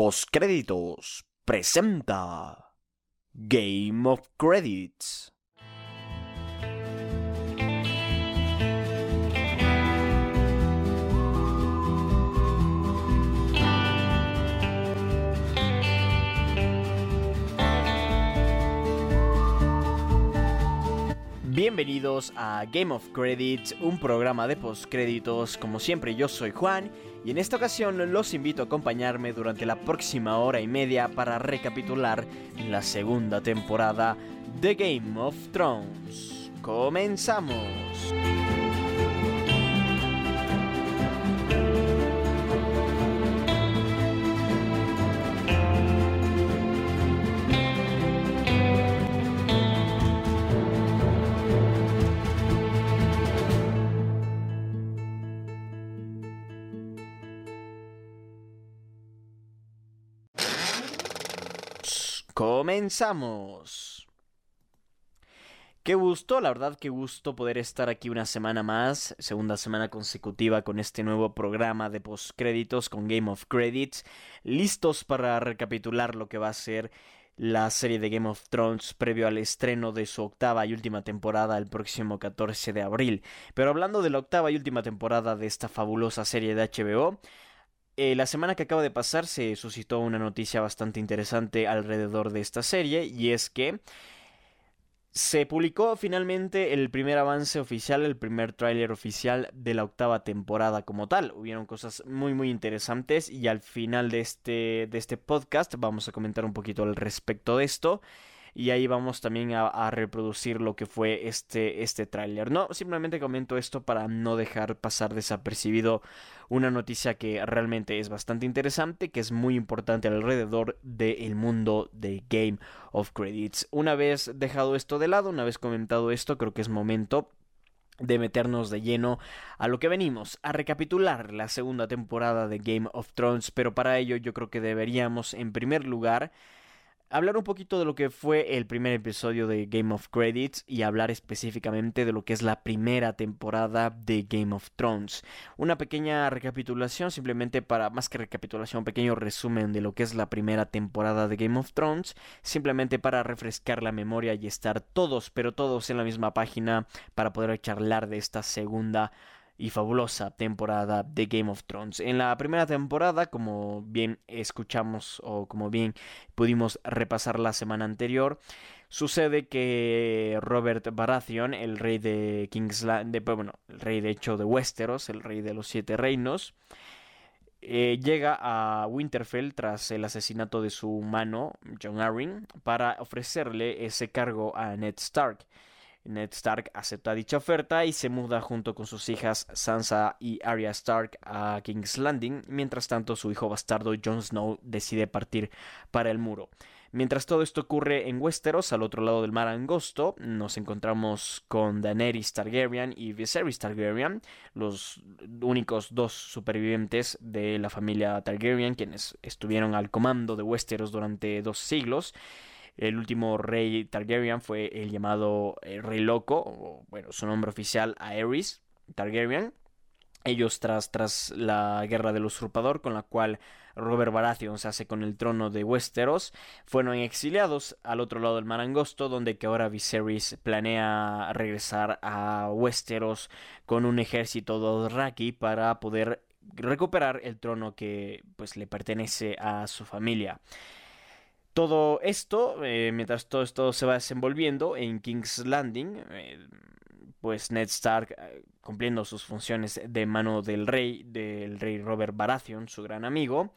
Postcréditos presenta Game of Credits. Bienvenidos a Game of Credits, un programa de postcréditos. Como siempre, yo soy Juan y en esta ocasión los invito a acompañarme durante la próxima hora y media para recapitular la segunda temporada de Game of Thrones. ¡Comenzamos! Comenzamos. Qué gusto, la verdad, qué gusto poder estar aquí una semana más, segunda semana consecutiva con este nuevo programa de postcréditos con Game of Credits, listos para recapitular lo que va a ser la serie de Game of Thrones previo al estreno de su octava y última temporada el próximo 14 de abril. Pero hablando de la octava y última temporada de esta fabulosa serie de HBO, eh, la semana que acaba de pasar se suscitó una noticia bastante interesante alrededor de esta serie y es que se publicó finalmente el primer avance oficial, el primer tráiler oficial de la octava temporada como tal. Hubieron cosas muy muy interesantes y al final de este, de este podcast vamos a comentar un poquito al respecto de esto y ahí vamos también a, reproducir lo que fue este, este tráiler. No, simplemente comento esto para no dejar pasar desapercibido una noticia que realmente es bastante interesante, que es muy importante alrededor del mundo de Game of Credits. Una vez dejado esto de lado, una vez comentado esto, creo que es momento de meternos de lleno a lo que venimos, a recapitular la segunda temporada de Game of Thrones, pero para ello yo creo que deberíamos en primer lugar hablar un poquito de lo que fue el primer episodio de Game of Credits y hablar específicamente de lo que es la primera temporada de Game of Thrones. Una pequeña recapitulación, simplemente para, más que recapitulación, un pequeño resumen de lo que es la primera temporada de Game of Thrones, simplemente para refrescar la memoria y estar todos, pero todos en la misma página para poder charlar de esta segunda y fabulosa temporada de Game of Thrones. En la primera temporada, como bien escuchamos o como bien pudimos repasar la semana anterior, sucede que Robert Baratheon, el rey de Kingsland, de, pues, bueno, el rey de hecho de Westeros, el rey de los siete reinos, eh, llega a Winterfell tras el asesinato de su mano, John Arryn, para ofrecerle ese cargo a Ned Stark. Ned Stark acepta dicha oferta y se muda junto con sus hijas Sansa y Arya Stark a King's Landing. Mientras tanto, su hijo bastardo Jon Snow decide partir para el muro. Mientras todo esto ocurre en Westeros, al otro lado del mar angosto, nos encontramos con Daenerys Targaryen y Viserys Targaryen, los únicos dos supervivientes de la familia Targaryen, quienes estuvieron al comando de Westeros durante dos siglos. El último rey Targaryen fue el llamado eh, Rey Loco, o bueno, su nombre oficial Aerys Targaryen. Ellos tras, tras la guerra del usurpador, con la cual Robert Baratheon se hace con el trono de Westeros, fueron exiliados al otro lado del mar angosto, donde que ahora Viserys planea regresar a Westeros con un ejército Dothraki para poder recuperar el trono que pues le pertenece a su familia. Todo esto, eh, mientras todo esto se va desenvolviendo en King's Landing, eh, pues Ned Stark, eh, cumpliendo sus funciones de mano del rey, del rey Robert Baratheon, su gran amigo,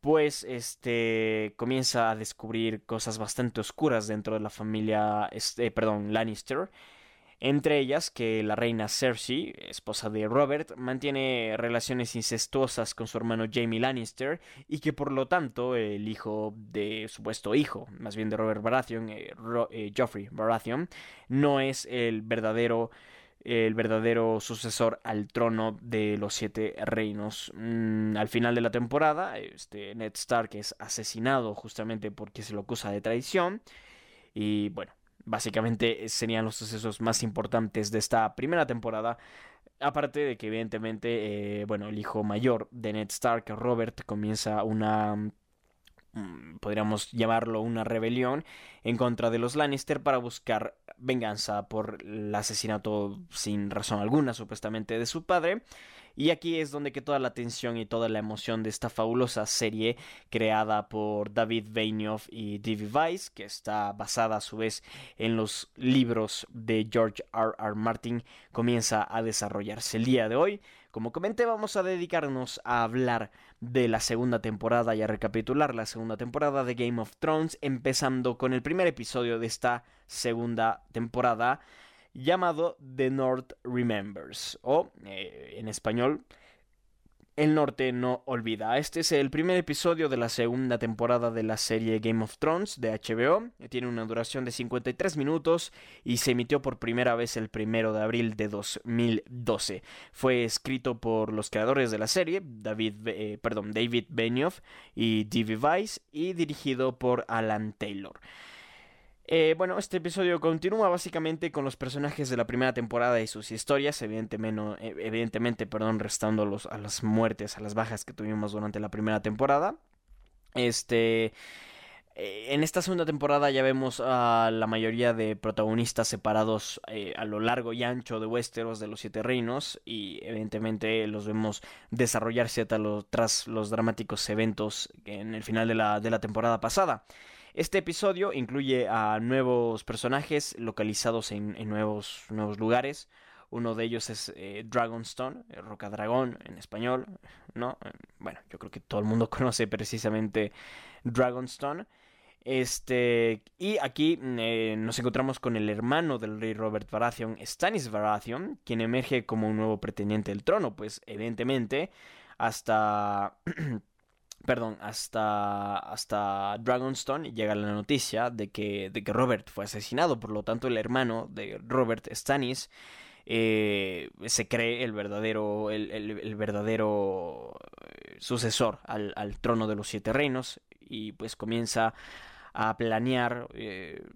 pues este comienza a descubrir cosas bastante oscuras dentro de la familia, este, perdón, Lannister entre ellas que la reina Cersei, esposa de Robert, mantiene relaciones incestuosas con su hermano Jamie Lannister y que por lo tanto el hijo de supuesto hijo, más bien de Robert Baratheon, eh, eh, Joffrey Baratheon, no es el verdadero el verdadero sucesor al trono de los siete reinos. Mm, al final de la temporada, este Ned Stark es asesinado justamente porque se lo acusa de traición. Y bueno, básicamente eh, serían los sucesos más importantes de esta primera temporada. Aparte de que evidentemente, eh, bueno, el hijo mayor de Ned Stark, Robert, comienza una mm, podríamos llamarlo una rebelión en contra de los Lannister para buscar venganza por el asesinato sin razón alguna supuestamente de su padre y aquí es donde que toda la tensión y toda la emoción de esta fabulosa serie creada por David Benioff y D.V. Weiss, que está basada a su vez en los libros de George R. R. Martin, comienza a desarrollarse el día de hoy. Como comenté, vamos a dedicarnos a hablar de la segunda temporada y a recapitular la segunda temporada de Game of Thrones, empezando con el primer episodio de esta segunda temporada llamado The North Remembers o eh, en español El Norte no olvida. Este es el primer episodio de la segunda temporada de la serie Game of Thrones de HBO. Tiene una duración de 53 minutos y se emitió por primera vez el primero de abril de 2012. Fue escrito por los creadores de la serie, David, eh, perdón, David Benioff y D.B. Weiss y dirigido por Alan Taylor. Eh, bueno, este episodio continúa básicamente con los personajes de la primera temporada y sus historias, evidentemente, eh, evidentemente perdón, restando a las muertes, a las bajas que tuvimos durante la primera temporada. Este... Eh, en esta segunda temporada ya vemos a la mayoría de protagonistas separados a lo largo y ancho de Westeros de los Siete Reinos y evidentemente los vemos desarrollarse tras los dramáticos eventos en el final de la, de la temporada pasada. Este episodio incluye a nuevos personajes localizados en, nuevos, nuevos lugares. Uno de ellos es eh, Dragonstone, eh, Roca Dragón en español, ¿no? Eh, bueno, yo creo que todo el mundo conoce precisamente Dragonstone. Este, y aquí nos encontramos con el hermano del rey Robert Baratheon, Stannis Baratheon, quien emerge como un nuevo pretendiente del trono, pues evidentemente hasta perdón, hasta, hasta Dragonstone llega la noticia de que, de que Robert fue asesinado, por lo tanto el hermano de Robert, Stannis, eh, se cree el verdadero, el, verdadero eh, sucesor al, trono de los siete reinos. Y pues comienza a planear eh,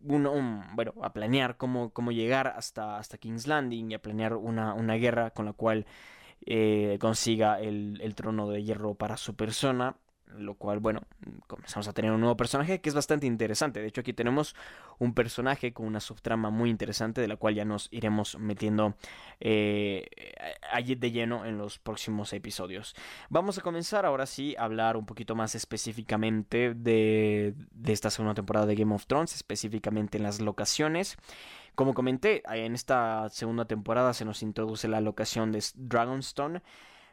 bueno, a planear cómo, cómo llegar hasta, hasta King's Landing y a planear una, una guerra con la cual eh, consiga el, el trono de hierro para su persona lo cual, bueno, comenzamos a tener un nuevo personaje que es bastante interesante. De hecho, aquí tenemos un personaje con una subtrama muy interesante de la cual ya nos iremos metiendo eh, allí de lleno en los próximos episodios. Vamos a comenzar ahora sí a hablar un poquito más específicamente de, de esta segunda temporada de Game of Thrones, específicamente en las locaciones. Como comenté, en esta segunda temporada se nos introduce la locación de Dragonstone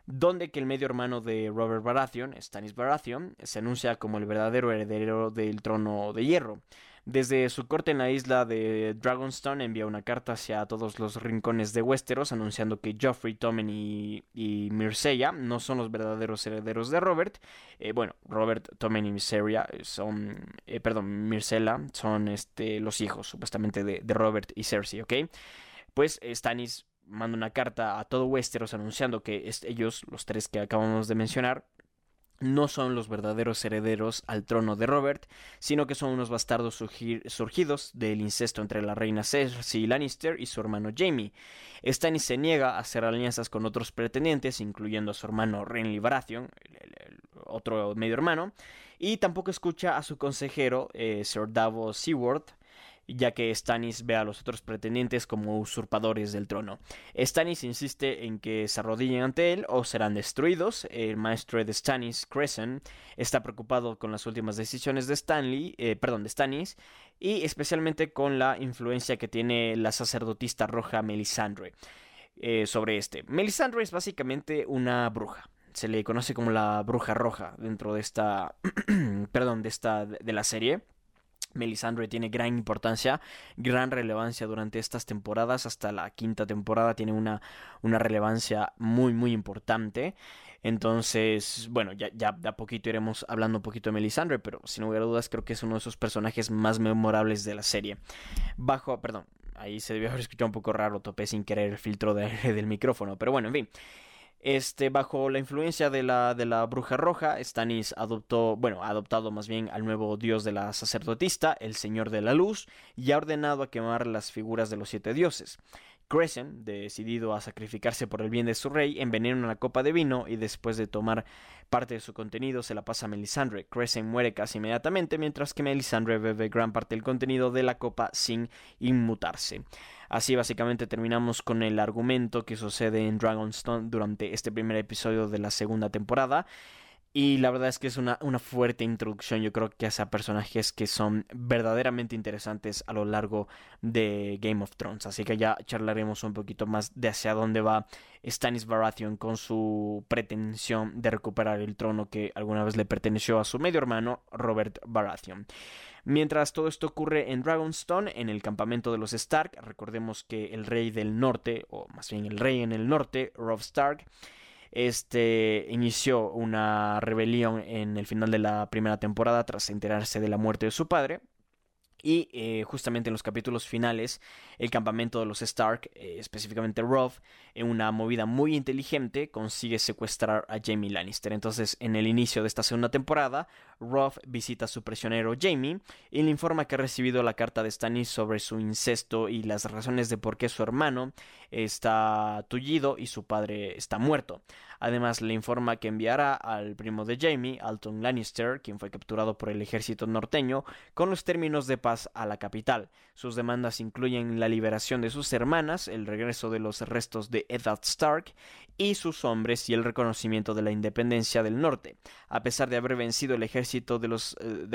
donde que el medio hermano de Robert Baratheon, Stannis Baratheon, se anuncia como el verdadero heredero del trono de hierro. Desde su corte en la isla de Dragonstone envía una carta hacia todos los rincones de Westeros anunciando que Joffrey, Tommen y, y no son los verdaderos herederos de Robert. Eh, bueno, Robert, Tommen y son, eh, perdón, Myrcella son los hijos supuestamente de, de Robert y Cersei, ¿ok? Pues Stannis manda una carta a todo Westeros anunciando que ellos, los tres que acabamos de mencionar, no son los verdaderos herederos al trono de Robert, sino que son unos bastardos surgidos del incesto entre la reina Cersei Lannister y su hermano Jaime. Stannis se niega a hacer alianzas con otros pretendientes, incluyendo a su hermano Renly Baratheon, otro medio hermano, y tampoco escucha a su consejero eh, Sir Davos Seaworth, ya que Stannis ve a los otros pretendientes como usurpadores del trono. Stannis insiste en que se arrodillen ante él o serán destruidos. El maestro de Stannis, Crescent, está preocupado con las últimas decisiones de Stanley, eh, perdón, de Stannis, y especialmente con la influencia que tiene la sacerdotista roja Melisandre eh, sobre este. Melisandre es básicamente una bruja se le conoce como la bruja roja dentro de esta perdón de esta de la serie Melisandre tiene gran importancia, gran relevancia durante estas temporadas, hasta la quinta temporada tiene una, una relevancia muy muy importante. Entonces, bueno, ya, ya de a poquito iremos hablando un poquito de Melisandre, pero sin lugar a dudas creo que es uno de esos personajes más memorables de la serie. Bajo, perdón, ahí se debió haber escuchado un poco raro, topé sin querer el filtro de del micrófono, pero bueno, en fin. Este, bajo la influencia de la, de la bruja roja, Stannis adoptó, bueno, ha adoptado más bien al nuevo dios de la sacerdotista, el Señor de la Luz, y ha ordenado a quemar las figuras de los siete dioses. Crescent, decidido a sacrificarse por el bien de su rey, envenena una copa de vino y después de tomar parte de su contenido se la pasa a Melisandre. Crescent muere casi inmediatamente, mientras que Melisandre bebe gran parte del contenido de la copa sin inmutarse. Así básicamente terminamos con el argumento que sucede en Dragonstone durante este primer episodio de la segunda temporada. Y la verdad es que es una, una, fuerte introducción, yo creo que hacia personajes que son verdaderamente interesantes a lo largo de Game of Thrones. Así que ya charlaremos un poquito más de hacia dónde va Stannis Baratheon con su pretensión de recuperar el trono que alguna vez le perteneció a su medio hermano Robert Baratheon. Mientras todo esto ocurre en Dragonstone, en el campamento de los Stark, recordemos que el rey del norte, o más bien el rey en el norte, Robb Stark, este inició una rebelión en el final de la primera temporada tras enterarse de la muerte de su padre. Y eh, justamente en los capítulos finales, el campamento de los Stark, eh, específicamente Robb, en una movida muy inteligente, consigue secuestrar a Jamie Lannister. Entonces, en el inicio de esta segunda temporada, Robb visita a su prisionero Jamie y le informa que ha recibido la carta de Stannis sobre su incesto y las razones de por qué su hermano está tullido y su padre está muerto. Además, le informa que enviará al primo de Jamie, Alton Lannister, quien fue capturado por el ejército norteño, con los términos de paz a la capital. Sus demandas incluyen la liberación de sus hermanas, el regreso de los restos de Eddard Stark y sus hombres y el reconocimiento de la independencia del norte. A pesar de haber vencido el ejército de los eh,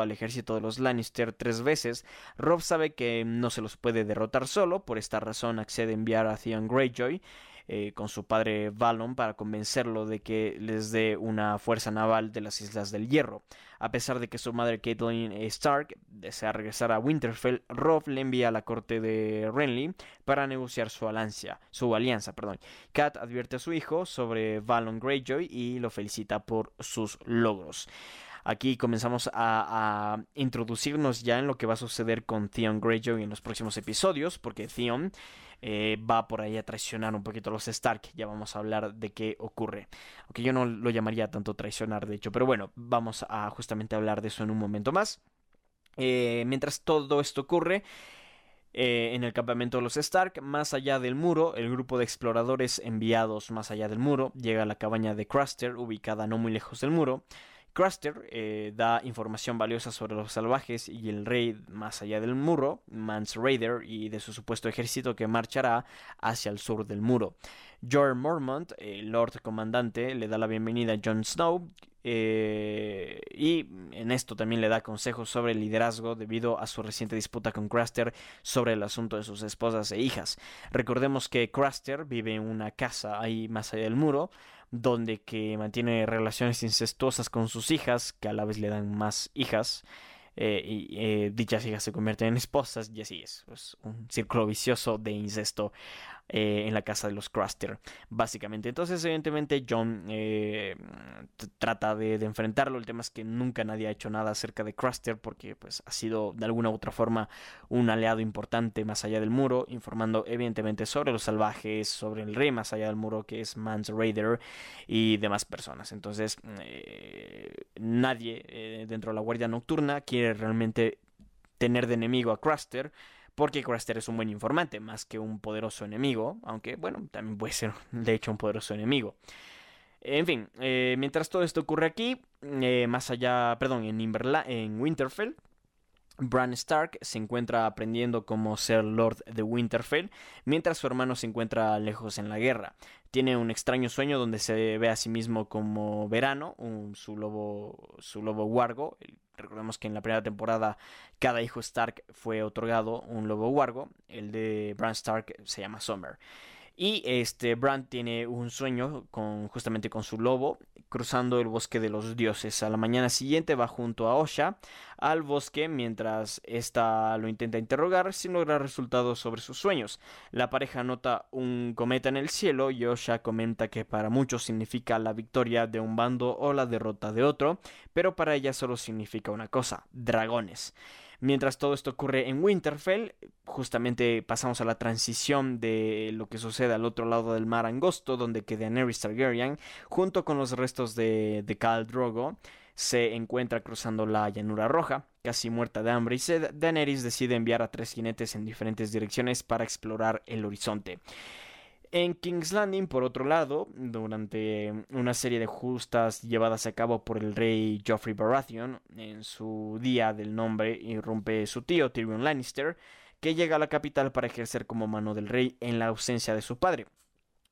al ejército de los Lannister tres veces, Robb sabe que no se los puede derrotar solo, por esta razón accede a enviar a Theon Greyjoy eh, con su padre Valon para convencerlo de que les dé una fuerza naval de las Islas del Hierro. A pesar de que su madre Caitlyn Stark desea regresar a Winterfell, Robb le envía a la corte de Renly para negociar su alianza. Su alianza perdón. Kat advierte a su hijo sobre Valon Greyjoy y lo felicita por sus logros. Aquí comenzamos a, introducirnos ya en lo que va a suceder con Theon Greyjoy en los próximos episodios, porque Theon eh, va por ahí a traicionar un poquito a los Stark. Ya vamos a hablar de qué ocurre. Aunque yo no lo llamaría tanto traicionar, de hecho. Pero bueno, vamos a justamente hablar de eso en un momento más. Eh, mientras todo esto ocurre, eh, en el campamento de los Stark, más allá del muro, el grupo de exploradores enviados más allá del muro llega a la cabaña de Craster, ubicada no muy lejos del muro. Craster eh, da información valiosa sobre los salvajes y el rey más allá del muro, Mans Raider, y de su supuesto ejército que marchará hacia el sur del muro. George Mormont, el Lord Comandante, le da la bienvenida a Jon Snow eh, y en esto también le da consejos sobre el liderazgo debido a su reciente disputa con Craster sobre el asunto de sus esposas e hijas. Recordemos que Craster vive en una casa ahí más allá del muro, donde que mantiene relaciones incestuosas con sus hijas, que a la vez le dan más hijas. Eh, y eh, dichas hijas se convierten en esposas y así es, pues, un círculo vicioso de incesto eh, en la casa de los Craster, básicamente. Entonces, evidentemente, John eh, trata de, enfrentarlo. El tema es que nunca nadie ha hecho nada acerca de Craster porque pues, ha sido de alguna u otra forma un aliado importante más allá del muro, informando evidentemente sobre los salvajes, sobre el rey más allá del muro que es Mans Raider y demás personas. Entonces, eh, nadie dentro de la Guardia Nocturna quiere realmente tener de enemigo a Craster porque Craster es un buen informante, más que un poderoso enemigo, aunque bueno, también puede ser de hecho un poderoso enemigo. En fin, eh, mientras todo esto ocurre aquí, eh, más allá, perdón, en, en Winterfell, Bran Stark se encuentra aprendiendo cómo ser Lord de Winterfell, mientras su hermano se encuentra lejos en la guerra. Tiene un extraño sueño donde se ve a sí mismo como Verano, su lobo, su lobo Wargo. Recordemos que en la primera temporada cada hijo Stark fue otorgado un lobo Wargo. El de Bran Stark se llama Summer. Y este Bran tiene un sueño con justamente con su lobo cruzando el bosque de los dioses. A la mañana siguiente va junto a Osha al bosque mientras ésta lo intenta interrogar sin lograr resultados sobre sus sueños. La pareja nota un cometa en el cielo y Osha comenta que para muchos significa la victoria de un bando o la derrota de otro, pero para ella solo significa una cosa, dragones. Mientras todo esto ocurre en Winterfell, justamente pasamos a la transición de lo que sucede al otro lado del mar angosto, donde que Daenerys Targaryen, junto con los restos de, de Khal Drogo, se encuentra cruzando la llanura roja. casi muerta de hambre, y Daenerys decide enviar a tres jinetes en diferentes direcciones para explorar el horizonte. En King's Landing, por otro lado, durante una serie de justas llevadas a cabo por el rey Joffrey Baratheon, en su día del nombre irrumpe su tío Tyrion Lannister, que llega a la capital para ejercer como mano del rey en la ausencia de su padre.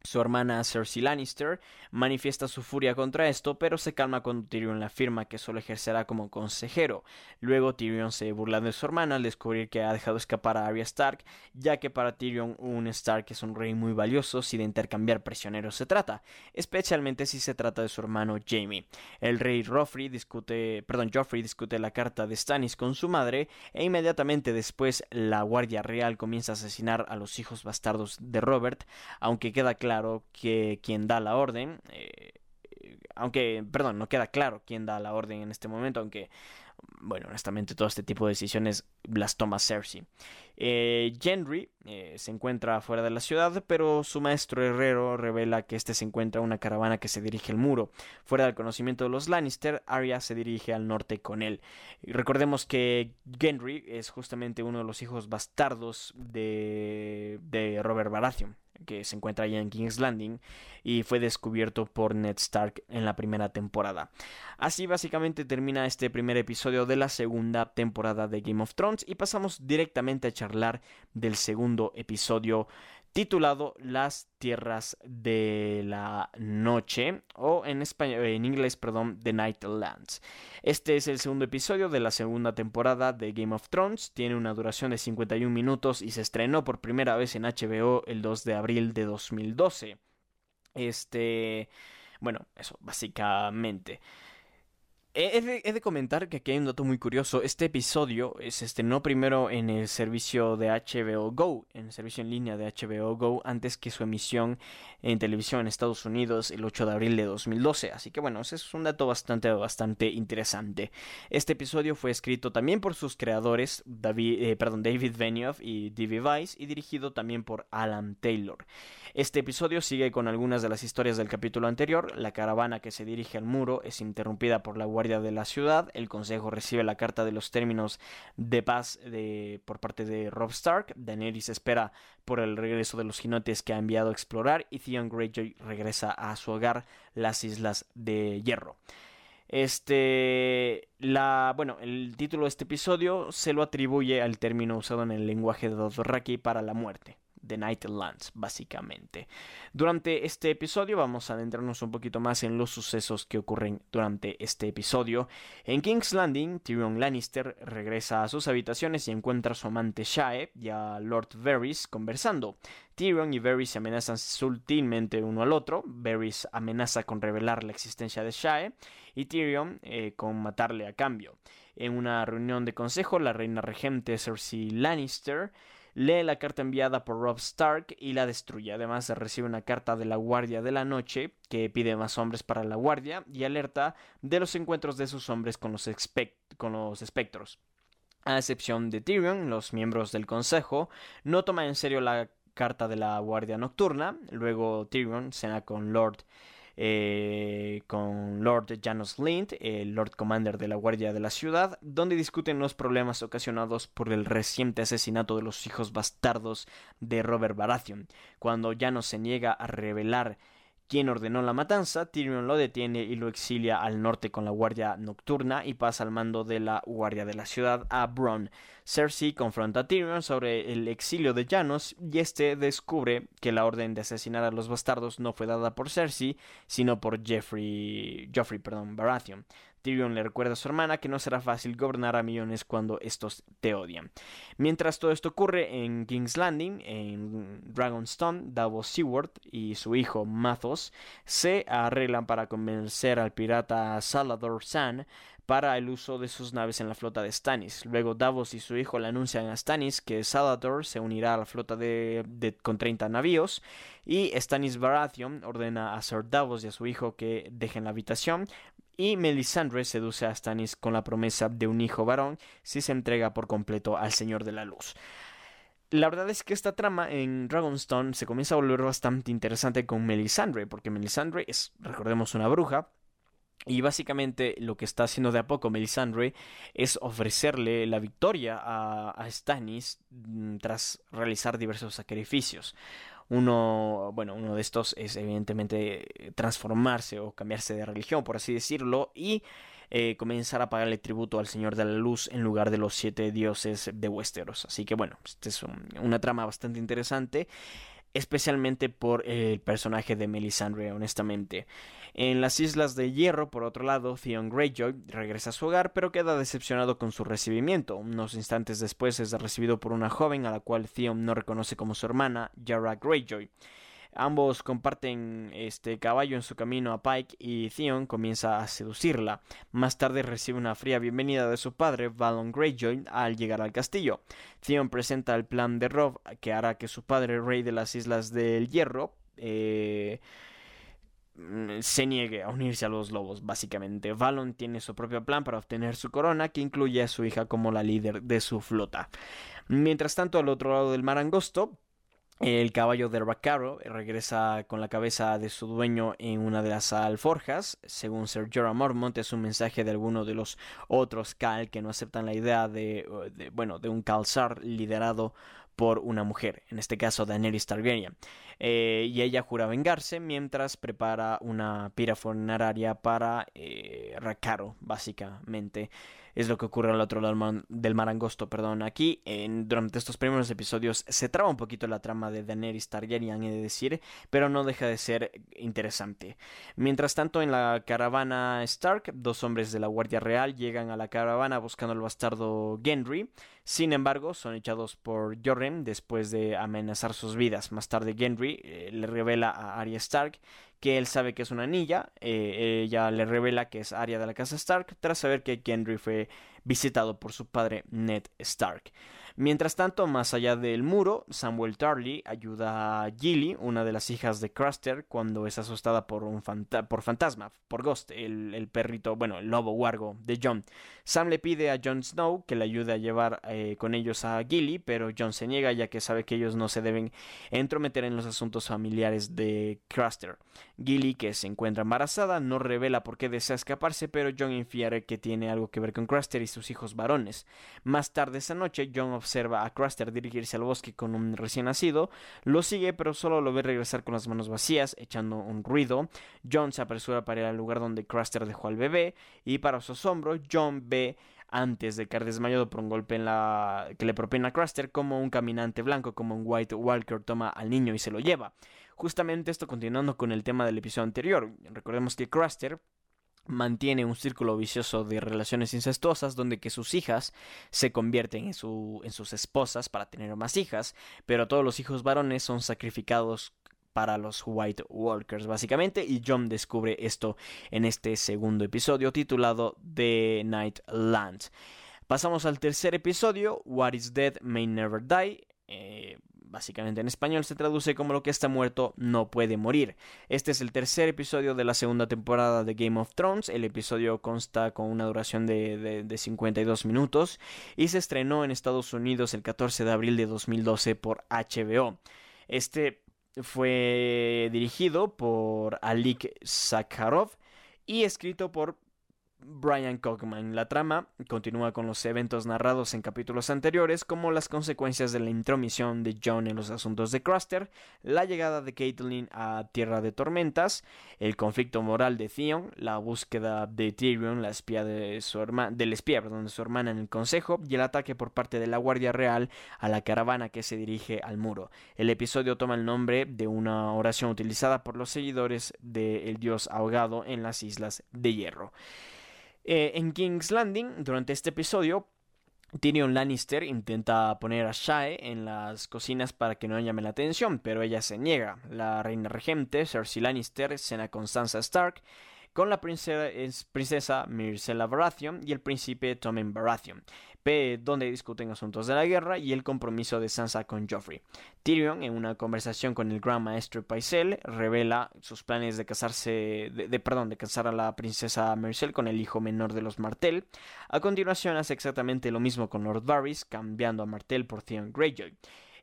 Su hermana Cersei Lannister manifiesta su furia contra esto, pero se calma cuando Tyrion le afirma que solo ejercerá como consejero. Luego Tyrion se burla de su hermana al descubrir que ha dejado escapar a Arya Stark, ya que para Tyrion un Stark es un rey muy valioso si de intercambiar prisioneros se trata, especialmente si se trata de su hermano Jaime. El rey Joffrey discute, perdón, Joffrey discute la carta de Stannis con su madre e inmediatamente después la Guardia Real comienza a asesinar a los hijos bastardos de Robert, aunque queda claro claro que quien da la orden, eh, aunque, perdón, no queda claro quién da la orden en este momento, aunque, bueno, honestamente todo este tipo de decisiones las toma Cersei. Eh, Gendry eh, se encuentra fuera de la ciudad, pero su maestro herrero revela que este se encuentra una caravana que se dirige al muro. Fuera del conocimiento de los Lannister, Arya se dirige al norte con él. Recordemos que Gendry es justamente uno de los hijos bastardos de, de Robert Baratheon que se encuentra allá en King's Landing y fue descubierto por Ned Stark en la primera temporada. Así básicamente termina este primer episodio de la segunda temporada de Game of Thrones y pasamos directamente a charlar del segundo episodio titulado Las Tierras de la Noche o en español en inglés, perdón, The Nightlands. Este es el segundo episodio de la segunda temporada de Game of Thrones, tiene una duración de 51 minutos y se estrenó por primera vez en HBO el 2 de abril de 2012. Este, bueno, eso básicamente. He de, comentar que aquí hay un dato muy curioso. Este episodio se estrenó primero en el servicio de HBO Go, en el servicio en línea de HBO Go, antes que su emisión en televisión en Estados Unidos el 8 de abril de 2012. Así que bueno, ese es un dato bastante, bastante interesante. Este episodio fue escrito también por sus creadores, David, eh, perdón, David Benioff y D.B. Weiss, y dirigido también por Alan Taylor. Este episodio sigue con algunas de las historias del capítulo anterior. La caravana que se dirige al muro es interrumpida por la guardia de la ciudad. El consejo recibe la carta de los términos de paz de, por parte de Rob Stark. Daenerys espera por el regreso de los jinetes que ha enviado a explorar y Theon Greyjoy regresa a su hogar, las Islas de Hierro. Este, la, bueno, el título de este episodio se lo atribuye al término usado en el lenguaje de Dothraki para la muerte. The Nightlands, básicamente. Durante este episodio vamos a adentrarnos un poquito más en los sucesos que ocurren durante este episodio. En King's Landing, Tyrion Lannister regresa a sus habitaciones y encuentra a su amante Shae y a Lord Varys conversando. Tyrion y Varys se amenazan sutilmente uno al otro. Varys amenaza con revelar la existencia de Shae y Tyrion eh, con matarle a cambio. En una reunión de consejo, la reina regente Cersei Lannister lee la carta enviada por Rob Stark y la destruye. Además, recibe una carta de la Guardia de la Noche que pide más hombres para la Guardia y alerta de los encuentros de sus hombres con los, con los espectros. A excepción de Tyrion, los miembros del Consejo no toman en serio la carta de la Guardia Nocturna. Luego Tyrion cena con Lord eh, con Lord Janos Lind, el Lord Commander de la Guardia de la Ciudad, donde discuten los problemas ocasionados por el reciente asesinato de los hijos bastardos de Robert Baratheon. Cuando Janos se niega a revelar quien ordenó la matanza, Tyrion lo detiene y lo exilia al norte con la guardia nocturna y pasa al mando de la guardia de la ciudad a Bronn. Cersei confronta a Tyrion sobre el exilio de Janos y este descubre que la orden de asesinar a los bastardos no fue dada por Cersei, sino por Jeffrey, Joffrey perdón, Baratheon. Tyrion le recuerda a su hermana que no será fácil gobernar a millones cuando estos te odian. Mientras todo esto ocurre en King's Landing, en Dragonstone, Davos Seward y su hijo Mathos se arreglan para convencer al pirata Salador San para el uso de sus naves en la flota de Stannis. Luego Davos y su hijo le anuncian a Stannis que Salador se unirá a la flota de, con 30 navíos y Stannis Baratheon ordena a Sir Davos y a su hijo que dejen la habitación y Melisandre seduce a Stannis con la promesa de un hijo varón si se entrega por completo al Señor de la Luz. La verdad es que esta trama en Dragonstone se comienza a volver bastante interesante con Melisandre, porque Melisandre es, recordemos, una bruja, Y básicamente lo que está haciendo de a poco Melisandre es ofrecerle la victoria a, a Stannis mm, tras realizar diversos sacrificios. Uno, bueno, uno de estos es evidentemente transformarse o cambiarse de religión, por así decirlo, y eh, comenzar a pagarle tributo al Señor de la Luz en lugar de los siete dioses de Westeros. Así que bueno, esta es una trama bastante interesante especialmente por el personaje de Melisandre, honestamente. En las Islas de Hierro, por otro lado, Theon Greyjoy regresa a su hogar, pero queda decepcionado con su recibimiento. Unos instantes después es recibido por una joven a la cual Theon no reconoce como su hermana, Yara Greyjoy. Ambos comparten este caballo en su camino a Pike y Theon comienza a seducirla. Más tarde recibe una fría bienvenida de su padre, Valon Greyjoy, al llegar al castillo. Theon presenta el plan de Rob que hará que su padre, rey de las Islas del Hierro, eh, se niegue a unirse a los lobos, básicamente. Valon tiene su propio plan para obtener su corona, que incluye a su hija como la líder de su flota. Mientras tanto, al otro lado del mar angosto, el caballo de Rakaro regresa con la cabeza de su dueño en una de las alforjas. Según Sir Jorah Mormont, es un mensaje de alguno de los otros Cal que no aceptan la idea de, bueno, de un Kalsar liderado por una mujer, en este caso Daenerys Targaryen. Eh, y ella jura vengarse mientras prepara una pira funeraria para eh, Rakaro, básicamente es lo que ocurre al otro lado del mar angosto, perdón. Aquí, en, durante estos primeros episodios, se traba un poquito la trama de Daenerys Targaryen, he de decir, pero no deja de ser interesante. Mientras tanto, en la caravana Stark, dos hombres de la Guardia Real llegan a la caravana buscando al bastardo Gendry. Sin embargo, son echados por Jorren después de amenazar sus vidas. Más tarde, Gendry eh, le revela a Arya Stark que él sabe que es una niña. Eh, ella le revela que es Arya de la casa Stark tras saber que Gendry fue visitado por su padre Ned Stark. Mientras tanto, más allá del muro, Samuel Tarly ayuda a Gilly, una de las hijas de Craster, cuando es asustada por un por fantasma, por Ghost, el, perrito, bueno, el lobo wargo de John. Sam le pide a Jon Snow que le ayude a llevar eh, con ellos a Gilly, pero Jon se niega ya que sabe que ellos no se deben entrometer en los asuntos familiares de Craster. Gilly, que se encuentra embarazada, no revela por qué desea escaparse, pero Jon infiere que tiene algo que ver con Craster y sus hijos varones. Más tarde esa noche, Jon observa a Craster dirigirse al bosque con un recién nacido, lo sigue pero solo lo ve regresar con las manos vacías, echando un ruido. John se apresura para ir al lugar donde Craster dejó al bebé y para su asombro John ve antes de caer desmayado por un golpe en la que le propina a Craster como un caminante blanco como un White Walker toma al niño y se lo lleva. Justamente esto continuando con el tema del episodio anterior. Recordemos que Craster mantiene un círculo vicioso de relaciones incestuosas donde que sus hijas se convierten en, su, en sus esposas para tener más hijas, pero todos los hijos varones son sacrificados para los White Walkers básicamente y John descubre esto en este segundo episodio titulado The Night Land. Pasamos al tercer episodio, What is Dead May Never Die. Eh, Básicamente en español se traduce como lo que está muerto no puede morir. Este es el tercer episodio de la segunda temporada de Game of Thrones. El episodio consta con una duración de, de, 52 minutos y se estrenó en Estados Unidos el 14 de abril de 2012 por HBO. Este fue dirigido por Alik Sakharov y escrito por Brian Cogman. La trama continúa con los eventos narrados en capítulos anteriores, como las consecuencias de la intromisión de John en los asuntos de Craster, la llegada de Caitlyn a Tierra de Tormentas, el conflicto moral de Theon, la búsqueda de Tyrion, la espía de su hermana, del espía de su hermana en el consejo, y el ataque por parte de la Guardia Real a la caravana que se dirige al muro. El episodio toma el nombre de una oración utilizada por los seguidores del dios ahogado en las Islas de Hierro. Eh, en King's Landing, durante este episodio, Tyrion Lannister intenta poner a Shae en las cocinas para que no llame la atención, pero ella se niega. La reina regente, Cersei Lannister, cena con Sansa Stark con la princesa, princesa Myrcella Baratheon y el príncipe Tommen Baratheon donde discuten asuntos de la guerra y el compromiso de Sansa con Joffrey. Tyrion, en una conversación con el gran maestro Paisel, revela sus planes de casarse, de, perdón, de casar a la princesa Myrcella con el hijo menor de los Martell. A continuación hace exactamente lo mismo con Lord Varys, cambiando a Martell por Theon Greyjoy.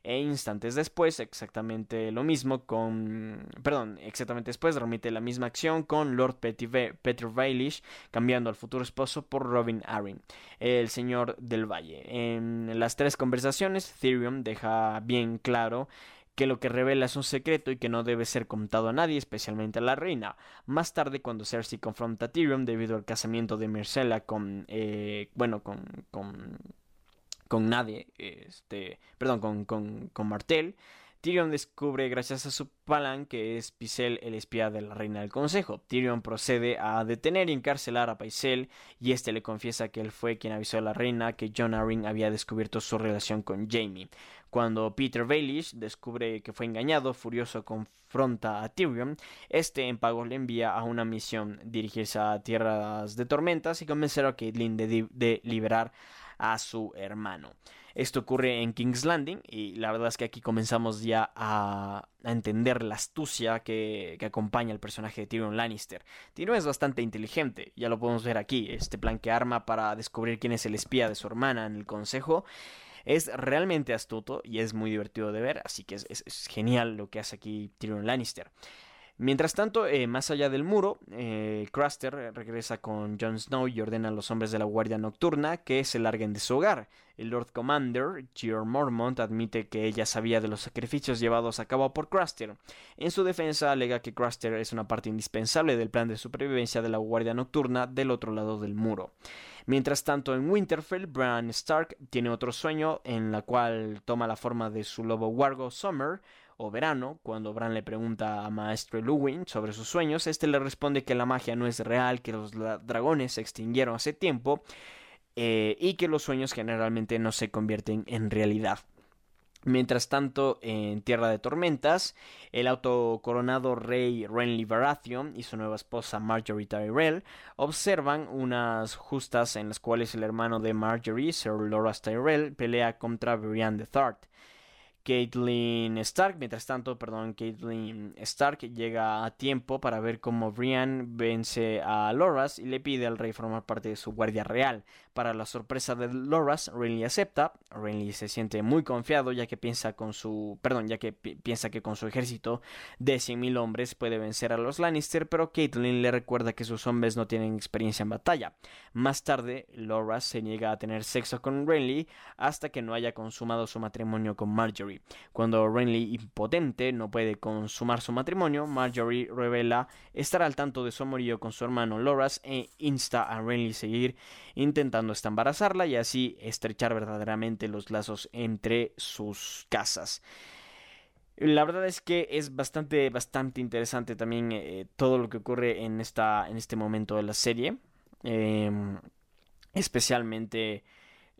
E instantes después, exactamente lo mismo con... Perdón, exactamente después remite la misma acción con Lord Peter Baelish cambiando al futuro esposo por Robin Arryn, el señor del Valle. En las tres conversaciones, Tyrion deja bien claro que lo que revela es un secreto y que no debe ser contado a nadie, especialmente a la reina. Más tarde, cuando Cersei confronta a Tyrion debido al casamiento de Myrcella con, eh, bueno, con, con, con nadie, este, perdón, con, con, con Martel, Tyrion descubre gracias a su palan que es Pycelle el espía de la reina del consejo. Tyrion procede a detener y encarcelar a Pycelle y este le confiesa que él fue quien avisó a la reina que Jon Arryn había descubierto su relación con Jaime. Cuando Peter Baelish descubre que fue engañado, furioso confronta a Tyrion. Este en pago le envía a una misión dirigirse a tierras de tormentas y convencer a Caitlyn de, de liberar a su hermano. Esto ocurre en King's Landing y la verdad es que aquí comenzamos ya a, entender la astucia que, acompaña al personaje de Tyrion Lannister. Tyrion es bastante inteligente, ya lo podemos ver aquí, este plan que arma para descubrir quién es el espía de su hermana en el consejo. Es realmente astuto y es muy divertido de ver, así que es genial lo que hace aquí Tyrion Lannister. Mientras tanto, eh, más allá del muro, eh, Craster regresa con Jon Snow y ordena a los hombres de la Guardia Nocturna que se larguen de su hogar. El Lord Commander, George Mormont, admite que ella sabía de los sacrificios llevados a cabo por Craster. En su defensa, alega que Craster es una parte indispensable del plan de supervivencia de la Guardia Nocturna del otro lado del muro. Mientras tanto, en Winterfell, Bran Stark tiene otro sueño en la cual toma la forma de su lobo Wargo Summer, o verano, cuando Bran le pregunta a Maestro Luwin sobre sus sueños, este le responde que la magia no es real, que los dragones se extinguieron hace tiempo eh, y que los sueños generalmente no se convierten en realidad. Mientras tanto, en Tierra de Tormentas, el autocoronado rey Renly Baratheon y su nueva esposa Marjorie Tyrell observan unas justas en las cuales el hermano de Marjorie, Sir Loras Tyrell, pelea contra Brienne de Thart. Caitlyn Stark, mientras tanto, perdón, Caitlyn Stark llega a tiempo para ver cómo Brienne vence a Loras y le pide al rey formar parte de su guardia real. Para la sorpresa de Loras, Renly acepta. Renly se siente muy confiado ya que piensa con su, perdón, ya que piensa que con su ejército de 100.000 hombres puede vencer a los Lannister, pero Caitlyn le recuerda que sus hombres no tienen experiencia en batalla. Más tarde, Loras se niega a tener sexo con Renly hasta que no haya consumado su matrimonio con Marjorie. Cuando Renly, impotente, no puede consumar su matrimonio, Marjorie revela estar al tanto de su amorío con su hermano Loras e insta a Renly seguir intentando esta embarazarla y así estrechar verdaderamente los lazos entre sus casas. La verdad es que es bastante, bastante interesante también eh, todo lo que ocurre en, esta, en este momento de la serie. Em, especialmente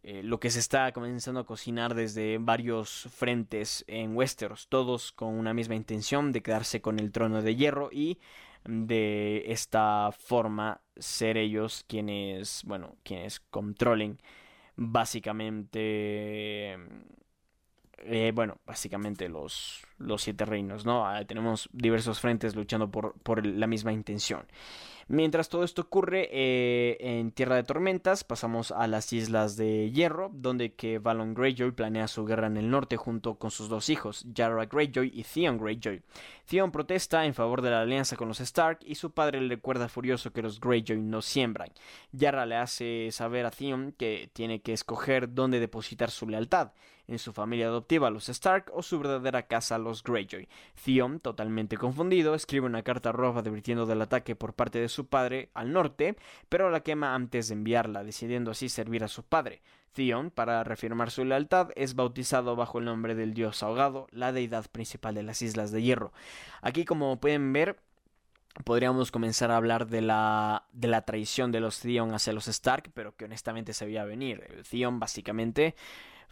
eh, lo que se está comenzando a cocinar desde varios frentes en Westeros, todos con una misma intención de quedarse con el trono de hierro y de esta forma ser ellos quienes, bueno, quienes controlen básicamente eh, bueno, básicamente los, los siete reinos, ¿no? Ah, tenemos diversos frentes luchando por, por la misma intención. Mientras todo esto ocurre eh, en Tierra de Tormentas, pasamos a las Islas de Hierro, donde que Valon Greyjoy planea su guerra en el norte junto con sus dos hijos, Yara Greyjoy y Theon Greyjoy. Theon protesta en favor de la alianza con los Stark y su padre le recuerda furioso que los Greyjoy no siembran. Yara le hace saber a Theon que tiene que escoger dónde depositar su lealtad en su familia adoptiva los Stark o su verdadera casa los Greyjoy. Theon, totalmente confundido, escribe una carta roja advirtiendo del ataque por parte de su padre al norte, pero la quema antes de enviarla, decidiendo así servir a su padre. Theon, para reafirmar su lealtad, es bautizado bajo el nombre del dios ahogado, la deidad principal de las Islas de Hierro. Aquí, como pueden ver, podríamos comenzar a hablar de la, de la traición de los Theon hacia los Stark, pero que honestamente se veía venir. Theon básicamente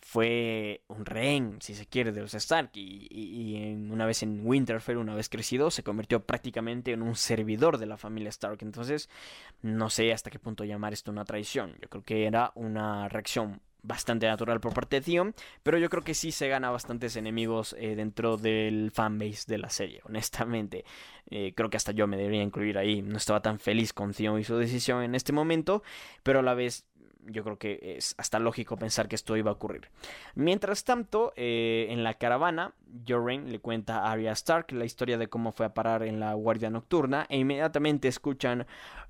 fue un rehén, si se quiere, de los Stark y, una vez en Winterfell, una vez crecido, se convirtió prácticamente en un servidor de la familia Stark. Entonces, no sé hasta qué punto llamar esto una traición. Yo creo que era una reacción bastante natural por parte de Theon, pero yo creo que sí se gana bastantes enemigos eh, dentro del fanbase de la serie, honestamente. Eh, creo que hasta yo me debería incluir ahí. No estaba tan feliz con Theon y su decisión en este momento, pero a la vez yo creo que es hasta lógico pensar que esto iba a ocurrir. Mientras tanto, eh, en la caravana, Jorain le cuenta a Arya Stark la historia de cómo fue a parar en la guardia nocturna e inmediatamente escuchan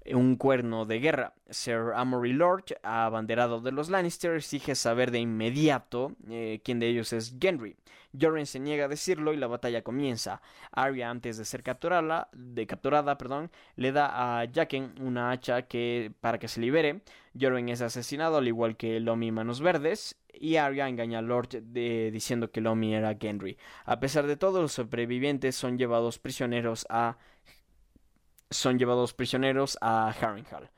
un cuerno de guerra. Sir Amory Lord, abanderado de los Lannister, exige saber de inmediato eh, quién de ellos es Gendry. Joren se niega a decirlo y la batalla comienza. Arya, antes de ser capturada, de capturada perdón, le da a Jaqen una hacha que, para que se libere. Joren es asesinado al igual que Lomi Manos Verdes y Arya engaña a Lord diciendo que Lomi era Gendry. A pesar de todo, los sobrevivientes son llevados prisioneros a son llevados prisioneros a Harrenhal.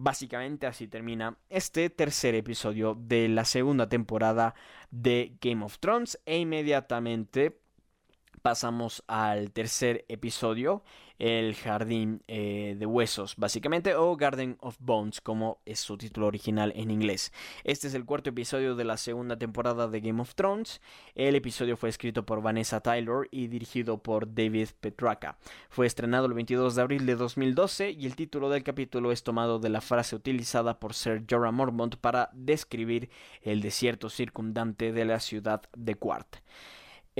Básicamente así termina este tercer episodio de la segunda temporada de Game of Thrones. E inmediatamente pasamos al tercer episodio, el Jardín eh, de Huesos, básicamente, o Garden of Bones, como es su título original en inglés. Este es el cuarto episodio de la segunda temporada de Game of Thrones. El episodio fue escrito por Vanessa Taylor y dirigido por David Petraka. Fue estrenado el 22 de abril de 2012 y el título del capítulo es tomado de la frase utilizada por Sir Jorah Mormont para describir el desierto circundante de la ciudad de Quart.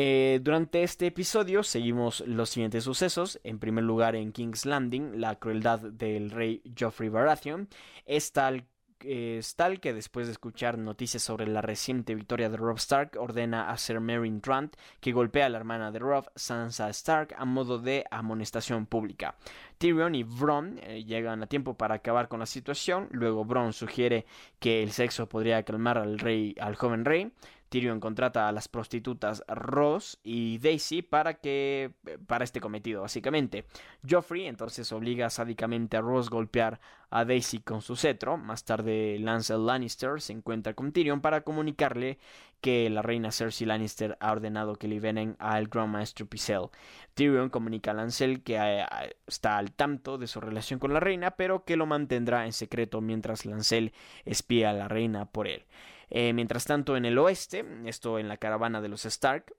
Eh, durante este episodio seguimos los siguientes sucesos. En primer lugar, en King's Landing, la crueldad del rey Joffrey Baratheon es tal, que después de escuchar noticias sobre la reciente victoria de Robb Stark, ordena a Sir Meryn Trant que golpee a la hermana de Robb, Sansa Stark, a modo de amonestación pública. Tyrion y Bronn eh, llegan a tiempo para acabar con la situación. Luego Bronn sugiere que el sexo podría calmar al rey, al joven rey. Tyrion contrata a las prostitutas Ross y Daisy para que para este cometido básicamente. Joffrey entonces obliga sádicamente a Ross golpear a Daisy con su cetro. Más tarde Lancel Lannister se encuentra con Tyrion para comunicarle que la reina Cersei Lannister ha ordenado que liberen al Grand Master Pycelle. Tyrion comunica a Lancel que eh, está al tanto de su relación con la reina, pero que lo mantendrá en secreto mientras Lancel espía a la reina por él. Eh, mientras tanto, en el oeste, esto en la caravana de los Stark,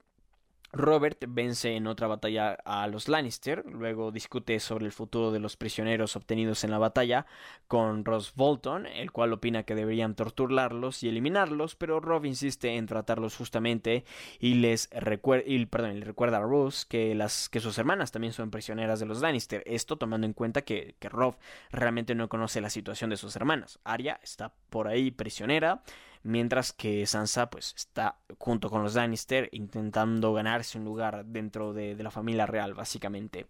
Robert vence en otra batalla a los Lannister, luego discute sobre el futuro de los prisioneros obtenidos en la batalla con Ross Bolton, el cual opina que deberían torturarlos y eliminarlos, pero Rob insiste en tratarlos justamente y les le recuerda a Ross que, que sus hermanas también son prisioneras de los Lannister, esto tomando en cuenta que, que Rob realmente no conoce la situación de sus hermanas. Arya está por ahí prisionera, mientras que Sansa pues está junto con los Lannister intentando ganarse un lugar dentro de, la familia real básicamente.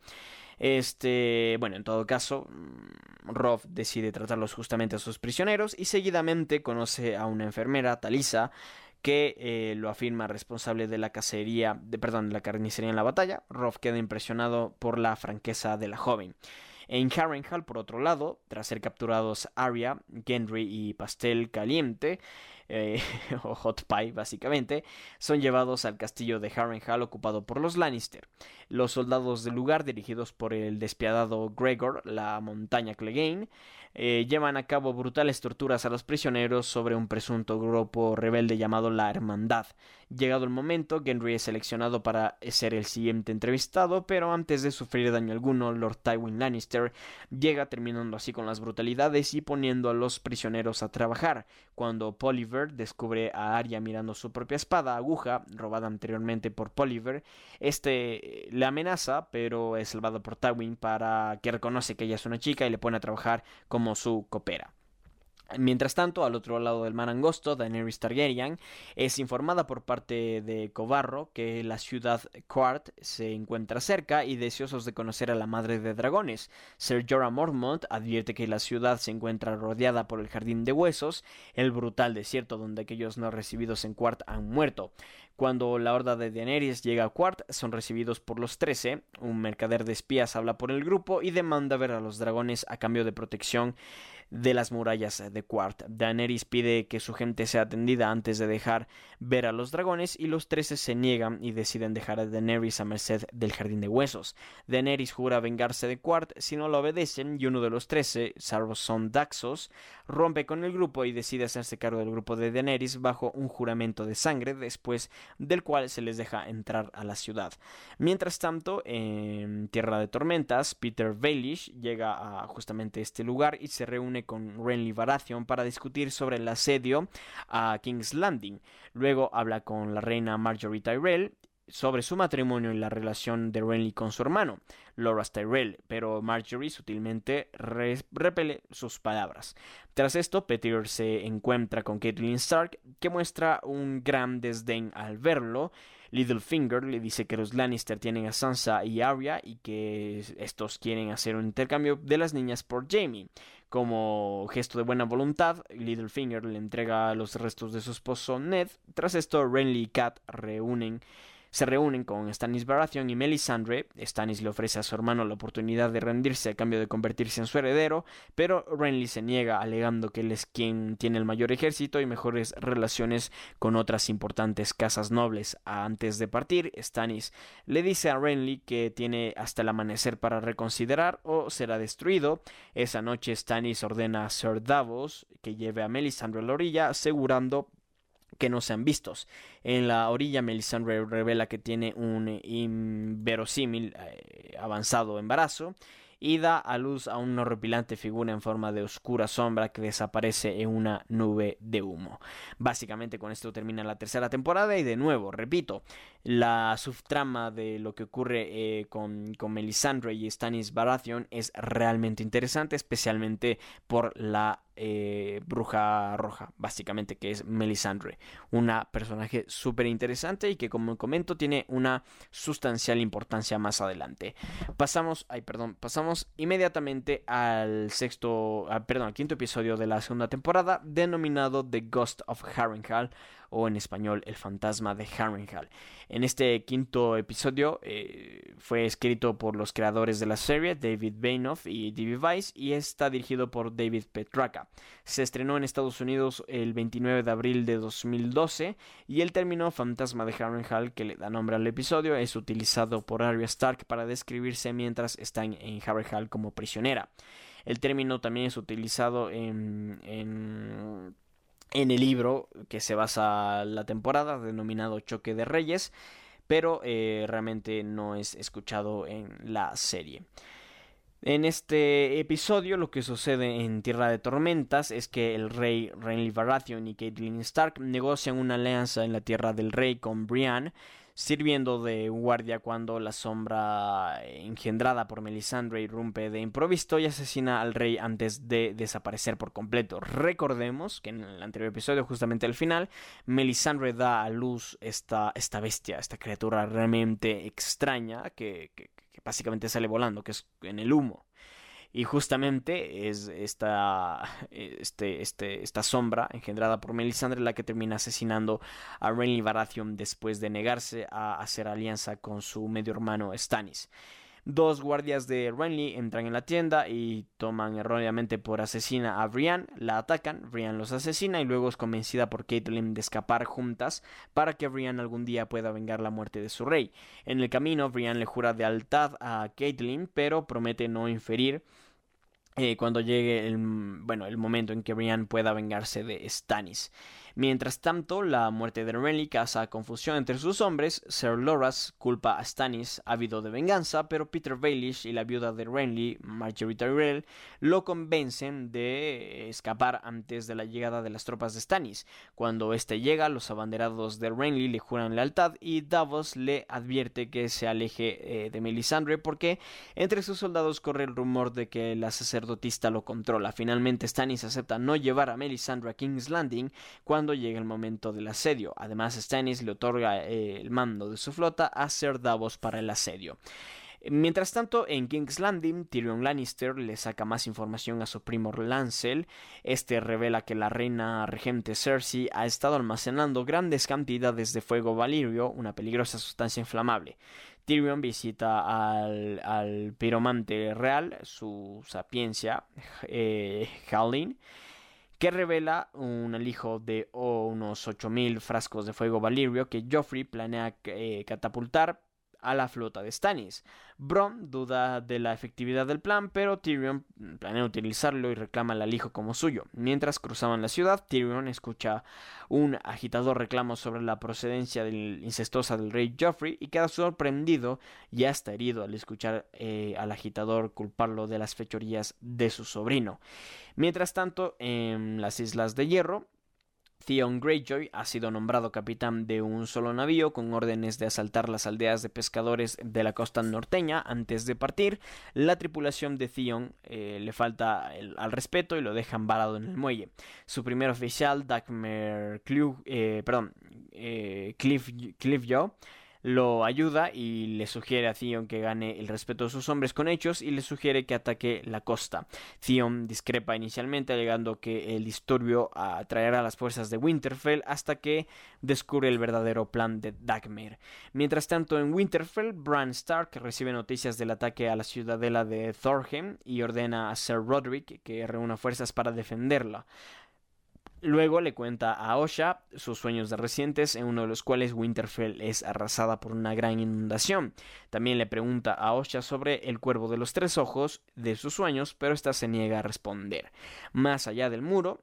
Este, bueno, en todo caso, mm, Rob decide tratarlos justamente a sus prisioneros y seguidamente conoce a una enfermera, Talisa, que eh, lo afirma responsable de la cacería, de, perdón, de la carnicería en la batalla. Rob queda impresionado por la franqueza de la joven. En Harrenhal, por otro lado, tras ser capturados Arya, Gendry y Pastel Caliente, eh, o Hot Pie básicamente, son llevados al castillo de Harrenhal ocupado por los Lannister. Los soldados del lugar, dirigidos por el despiadado Gregor, la montaña Clegane, eh, llevan a cabo brutales torturas a los prisioneros sobre un presunto grupo rebelde llamado la Hermandad. Llegado el momento, Gendry es seleccionado para ser el siguiente entrevistado, pero antes de sufrir daño alguno, Lord Tywin Lannister llega terminando así con las brutalidades y poniendo a los prisioneros a trabajar. Cuando Descubre a Arya mirando su propia espada aguja, robada anteriormente por Poliver, este le amenaza, pero es salvado por Tywin para que reconoce que ella es una chica y le pone a trabajar como su copera. Mientras tanto, al otro lado del mar angosto, Daenerys Targaryen es informada por parte de Cobarro que la ciudad Quart se encuentra cerca y deseosos de conocer a la madre de dragones. Ser Jorah Mormont advierte que la ciudad se encuentra rodeada por el Jardín de Huesos, el brutal desierto donde aquellos no recibidos en Quart han muerto. Cuando la horda de Daenerys llega a Quart, son recibidos por los Trece. Un mercader de espías habla por el grupo y demanda ver a los dragones a cambio de protección de las murallas de Quart. Daenerys pide que su gente sea atendida antes de dejar ver a los dragones y los trece se niegan y deciden dejar a Daenerys a merced del Jardín de Huesos. Daenerys jura vengarse de Quart si no lo obedecen y uno de los trece, Sarvson Daxos, rompe con el grupo y decide hacerse cargo del grupo de Daenerys bajo un juramento de sangre después del cual se les deja entrar a la ciudad. Mientras tanto, en Tierra de Tormentas, Peter Baelish llega a justamente este lugar y se reúne con Renly Baratheon para discutir sobre el asedio a King's Landing. Luego habla con la reina Marjorie Tyrell sobre su matrimonio y la relación de Renly con su hermano, Loras Tyrell, pero Marjorie sutilmente repele sus palabras. Tras esto, Petyr se encuentra con Catelyn Stark, que muestra un gran desdén al verlo. Littlefinger le dice que los Lannister tienen a Sansa y Arya y que estos quieren hacer un intercambio de las niñas por Jamie. Como gesto de buena voluntad, Littlefinger le entrega los restos de su esposo Ned. Tras esto, Renly y Kat reúnen se reúnen con Stannis Baratheon y Melisandre. Stannis le ofrece a su hermano la oportunidad de rendirse a cambio de convertirse en su heredero, pero Renly se niega alegando que él es quien tiene el mayor ejército y mejores relaciones con otras importantes casas nobles. Antes de partir, Stannis le dice a Renly que tiene hasta el amanecer para reconsiderar o será destruido. Esa noche Stannis ordena a Sir Davos que lleve a Melisandre a la orilla, asegurando que no sean vistos. En la orilla, Melisandre revela que tiene un inverosímil eh, avanzado embarazo y da a luz a una horripilante figura en forma de oscura sombra que desaparece en una nube de humo. Básicamente con esto termina la tercera temporada y de nuevo, repito, la subtrama de lo que ocurre eh, con, con Melisandre y Stannis Baratheon es realmente interesante, especialmente por la eh, bruja roja, básicamente, que es Melisandre. Una personaje súper interesante y que, como comento, tiene una sustancial importancia más adelante. Pasamos, ay, perdón, pasamos inmediatamente al sexto, ah, perdón, al quinto episodio de la segunda temporada, denominado The Ghost of Harrenhal o en español El fantasma de Harrenhal. En este quinto episodio eh, fue escrito por los creadores de la serie, David Bainoff y D.B. Weiss, y está dirigido por David Petraka. Se estrenó en Estados Unidos el 29 de abril de 2012 y el término fantasma de Harrenhal, que le da nombre al episodio, es utilizado por Arya Stark para describirse mientras está en Harrenhal como prisionera. El término también es utilizado en, en en el libro que se basa la temporada, denominado Choque de Reyes, pero eh, realmente no es escuchado en la serie. En este episodio lo que sucede en Tierra de Tormentas es que el rey Renly Baratheon y Catelyn Stark negocian una alianza en la Tierra del Rey con Brienne sirviendo de guardia cuando la sombra engendrada por Melisandre irrumpe de improviso y asesina al rey antes de desaparecer por completo. Recordemos que en el anterior episodio, justamente al final, Melisandre da a luz esta, esta bestia, esta criatura realmente extraña que, que básicamente sale volando, que es en el humo. Y justamente es esta, este, este, esta sombra engendrada por Melisandre la que termina asesinando a Renly Baratheon después de negarse a hacer alianza con su medio hermano Stannis. Dos guardias de Renly entran en la tienda y toman erróneamente por asesina a Brienne, la atacan, Brienne los asesina y luego es convencida por Caitlyn de escapar juntas para que Brienne algún día pueda vengar la muerte de su rey. En el camino, Brienne le jura lealtad a Caitlyn, pero promete no inferir eh, cuando llegue el, bueno, el momento en que Brian pueda vengarse de Stannis. Mientras tanto, la muerte de Renly causa confusión entre sus hombres. Sir Loras culpa a Stannis, ávido de venganza, pero Peter Baelish y la viuda de Renly, Marjorie Tyrell, lo convencen de escapar antes de la llegada de las tropas de Stannis. Cuando éste llega, los abanderados de Renly le juran lealtad y Davos le advierte que se aleje eh, de Melisandre porque entre sus soldados corre el rumor de que la sacerdotista lo controla. Finalmente, Stannis acepta no llevar a Melisandre a King's Landing cuando llega el momento del asedio. Además, Stannis le otorga eh, el mando de su flota a Ser Davos para el asedio. Mientras tanto, en King's Landing, Tyrion Lannister le saca más información a su primo Lancel. Este revela que la reina regente Cersei ha estado almacenando grandes cantidades de fuego valirio, una peligrosa sustancia inflamable. Tyrion visita al, piromante real, su sapiencia, eh, que revela un alijo de oh, unos 8000 frascos de fuego valirio que Joffrey planea eh, catapultar a la flota de Stannis. Bron duda de la efectividad del plan, pero Tyrion planea utilizarlo y reclama al alijo como suyo. Mientras cruzaban la ciudad, Tyrion escucha un agitador reclamo sobre la procedencia del incestuosa del rey Joffrey y queda sorprendido y hasta herido al escuchar eh, al agitador culparlo de las fechorías de su sobrino. Mientras tanto, en las Islas de Hierro, Theon Greyjoy ha sido nombrado capitán de un solo navío con órdenes de asaltar las aldeas de pescadores de la costa norteña antes de partir. La tripulación de Theon eh, le falta al respeto y lo dejan varado en el muelle. Su primer oficial, Dagmer eh, perdón, eh, Cliff, Cliff lo ayuda y le sugiere a Theon que gane el respeto de sus hombres con hechos y le sugiere que ataque la costa. Theon discrepa inicialmente alegando que el disturbio atraerá a las fuerzas de Winterfell hasta que descubre el verdadero plan de Dagmer. Mientras tanto en Winterfell, Bran Stark recibe noticias del ataque a la ciudadela de Thorhem y ordena a Sir Roderick que reúna fuerzas para defenderla. Luego le cuenta a Osha sus sueños de recientes, en uno de los cuales Winterfell es arrasada por una gran inundación. También le pregunta a Osha sobre el cuervo de los tres ojos de sus sueños, pero ésta se niega a responder. Más allá del muro,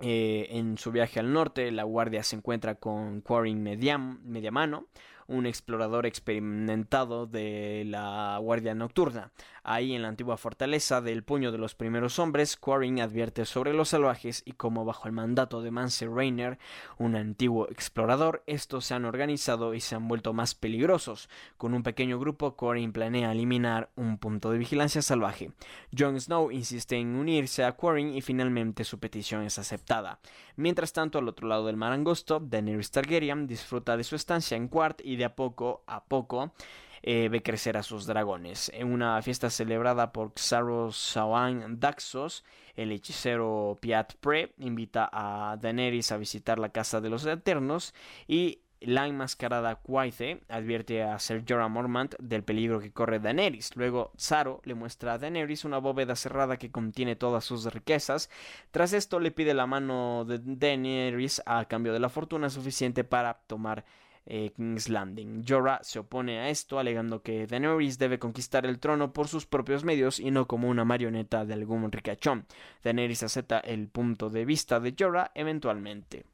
eh, en su viaje al norte, la guardia se encuentra con Quarren Mediamano, un explorador experimentado de la Guardia Nocturna. Ahí en la antigua fortaleza del puño de los primeros hombres, Quarren advierte sobre los salvajes y cómo bajo el mandato de Mance Rainer, un antiguo explorador, estos se han organizado y se han vuelto más peligrosos. Con un pequeño grupo, Quarren planea eliminar un punto de vigilancia salvaje. Jon Snow insiste en unirse a Quarren y finalmente su petición es aceptada. Mientras tanto, al otro lado del mar angosto, Daenerys Targaryen disfruta de su estancia en Quart y de a poco a poco eh, ve crecer a sus dragones. En una fiesta celebrada por Xaros Sawan Daxos, el hechicero Piat Pre invita a Daenerys a visitar la casa de los Eternos y la enmascarada Quaithe advierte a Ser Jorah Mormont del peligro que corre Daenerys. Luego, Zaro le muestra a Daenerys una bóveda cerrada que contiene todas sus riquezas. Tras esto, le pide la mano de Daenerys a cambio de la fortuna suficiente para tomar eh, King's Landing. Jorah se opone a esto, alegando que Daenerys debe conquistar el trono por sus propios medios y no como una marioneta de algún ricachón. Daenerys acepta el punto de vista de Jorah eventualmente.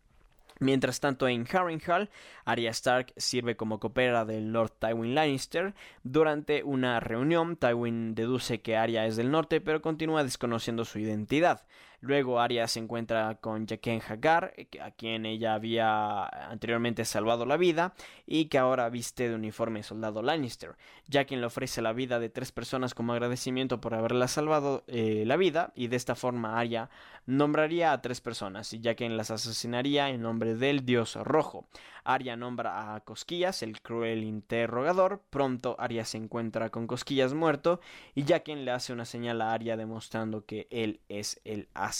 Mientras tanto, en Harrenhal, Arya Stark sirve como copera del Lord Tywin Lannister. Durante una reunión, Tywin deduce que Arya es del norte, pero continúa desconociendo su identidad. Luego Arya se encuentra con Jaqen Hagar, eh, a quien ella había anteriormente salvado la vida y que ahora viste de uniforme soldado Lannister. Jaqen le ofrece la vida de tres personas como agradecimiento por haberla salvado eh, la vida y de esta forma Arya nombraría a tres personas y Jaqen las asesinaría en nombre del dios rojo. Arya nombra a Cosquillas, el cruel interrogador. Pronto Arya se encuentra con Cosquillas muerto y Jaqen le hace una señal a Arya demostrando que él es el asesino.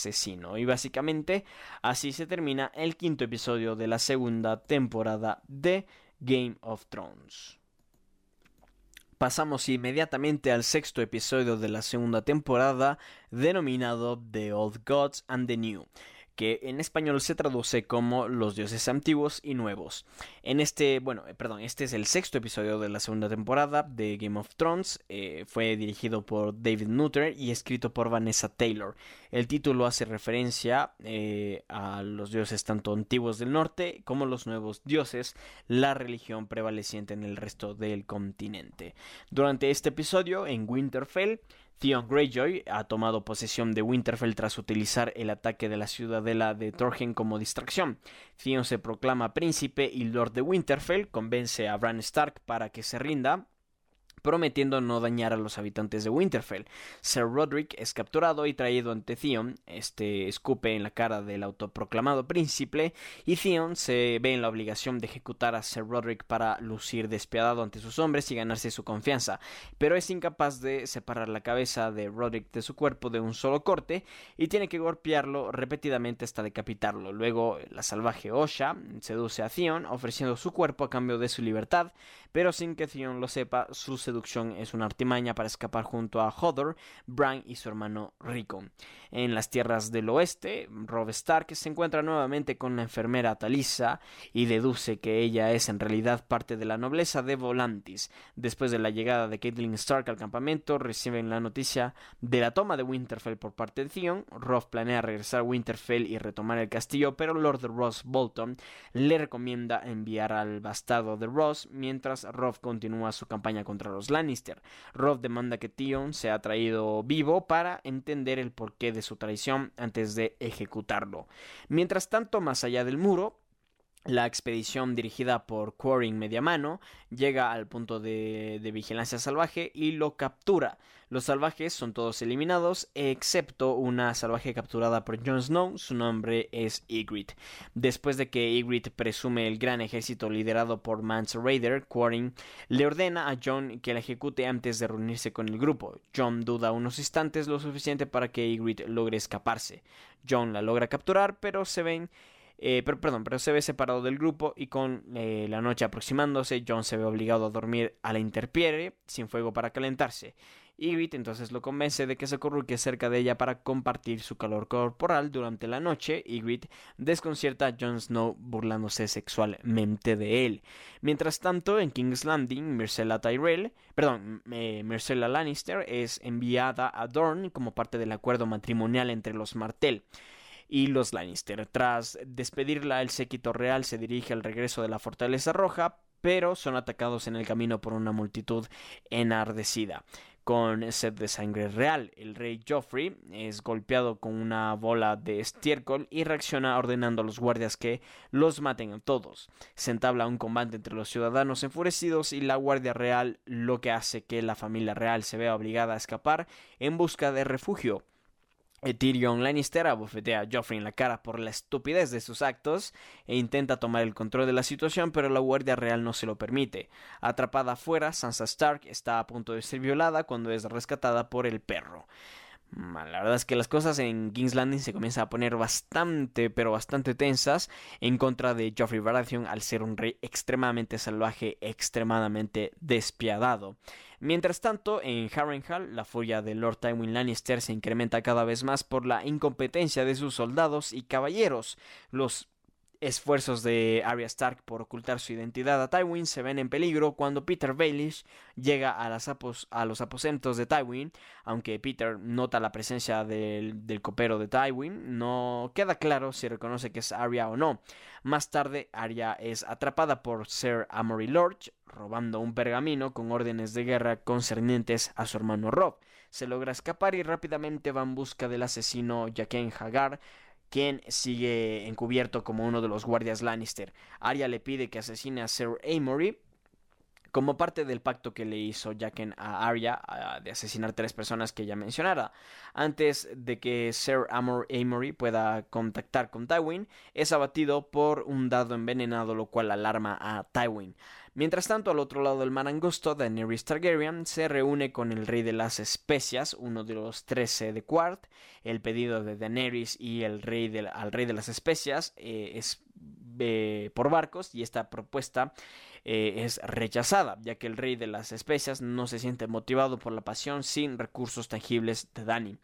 Y básicamente así se termina el quinto episodio de la segunda temporada de Game of Thrones. Pasamos inmediatamente al sexto episodio de la segunda temporada denominado The Old Gods and the New que en español se traduce como los dioses antiguos y nuevos. En este, bueno, eh, perdón, este es el sexto episodio de la segunda temporada de Game of Thrones. Eh, fue dirigido por David Nutter y escrito por Vanessa Taylor. El título hace referencia eh, a los dioses tanto antiguos del norte como los nuevos dioses, la religión prevaleciente en el resto del continente. Durante este episodio, en Winterfell, Theon Greyjoy ha tomado posesión de Winterfell tras utilizar el ataque de la ciudadela de Torgen como distracción. Theon se proclama príncipe y lord de Winterfell, convence a Bran Stark para que se rinda prometiendo no dañar a los habitantes de Winterfell. Sir Roderick es capturado y traído ante Theon, este escupe en la cara del autoproclamado príncipe, y Theon se ve en la obligación de ejecutar a Sir Roderick para lucir despiadado ante sus hombres y ganarse su confianza, pero es incapaz de separar la cabeza de Roderick de su cuerpo de un solo corte y tiene que golpearlo repetidamente hasta decapitarlo. Luego la salvaje Osha seduce a Theon ofreciendo su cuerpo a cambio de su libertad, pero sin que Theon lo sepa, su seducción es una artimaña para escapar junto a Hodor, Bran y su hermano Rico. En las tierras del oeste, Rob Stark se encuentra nuevamente con la enfermera Talisa y deduce que ella es en realidad parte de la nobleza de Volantis. Después de la llegada de Caitlyn Stark al campamento, reciben la noticia de la toma de Winterfell por parte de Theon. Rob planea regresar a Winterfell y retomar el castillo, pero Lord Ross Bolton le recomienda enviar al bastardo de Ross mientras Rob continúa su campaña contra los Lannister. Rob demanda que Theon sea traído vivo para entender el porqué de su traición antes de ejecutarlo. Mientras tanto, más allá del muro, la expedición dirigida por Quaring Mediamano llega al punto de, vigilancia salvaje y lo captura. Los salvajes son todos eliminados, excepto una salvaje capturada por Jon Snow, su nombre es Ygritte. Después de que Ygritte presume el gran ejército liderado por Mance Raider, Quaring le ordena a Jon que la ejecute antes de reunirse con el grupo. Jon duda unos instantes lo suficiente para que Ygritte logre escaparse. Jon la logra capturar, pero se ven eh, pero, perdón, pero se ve separado del grupo y con eh, la noche aproximándose, John se ve obligado a dormir a la interpiere, sin fuego para calentarse. Ygritte entonces lo convence de que se acurruque cerca de ella para compartir su calor corporal durante la noche. Ygritte desconcierta a Jon Snow burlándose sexualmente de él. Mientras tanto, en King's Landing, Myrcella Tyrell, perdón, eh, Lannister es enviada a Dorne como parte del acuerdo matrimonial entre los Martell y los Lannister. Tras despedirla, el séquito real se dirige al regreso de la Fortaleza Roja, pero son atacados en el camino por una multitud enardecida. Con sed de sangre real, el rey Joffrey es golpeado con una bola de estiércol y reacciona ordenando a los guardias que los maten a todos. Se entabla un combate entre los ciudadanos enfurecidos y la guardia real, lo que hace que la familia real se vea obligada a escapar en busca de refugio. Tyrion Lannister abofetea a Joffrey en la cara por la estupidez de sus actos e intenta tomar el control de la situación, pero la Guardia Real no se lo permite. Atrapada afuera, Sansa Stark está a punto de ser violada cuando es rescatada por el perro. La verdad es que las cosas en King's Landing se comienzan a poner bastante, pero bastante tensas en contra de Joffrey Baratheon al ser un rey extremadamente salvaje, extremadamente despiadado. Mientras tanto, en Harrenhal, la furia de Lord Tywin Lannister se incrementa cada vez más por la incompetencia de sus soldados y caballeros. Los esfuerzos de Arya Stark por ocultar su identidad a Tywin se ven en peligro cuando Peter Baelish llega a, los aposentos de Tywin. Aunque Peter nota la presencia del, del, copero de Tywin, no queda claro si reconoce que es Arya o no. Más tarde, Arya es atrapada por Sir Amory Lorch, robando un pergamino con órdenes de guerra concernientes a su hermano Rob. Se logra escapar y rápidamente va en busca del asesino Jaqen Hagar, quien sigue encubierto como uno de los guardias Lannister. Arya le pide que asesine a Sir Amory como parte del pacto que le hizo Jaqen a Arya de asesinar tres personas que ya mencionara. Antes de que Sir Amor Amory pueda contactar con Tywin, es abatido por un dado envenenado, lo cual alarma a Tywin. Mientras tanto, al otro lado del mar angosto, Daenerys Targaryen se reúne con el rey de las especias, uno de los trece de Quart. El pedido de Daenerys y el rey al rey de las especias eh, es eh, por barcos y esta propuesta eh, es rechazada, ya que el rey de las especias no se siente motivado por la pasión sin recursos tangibles de Dani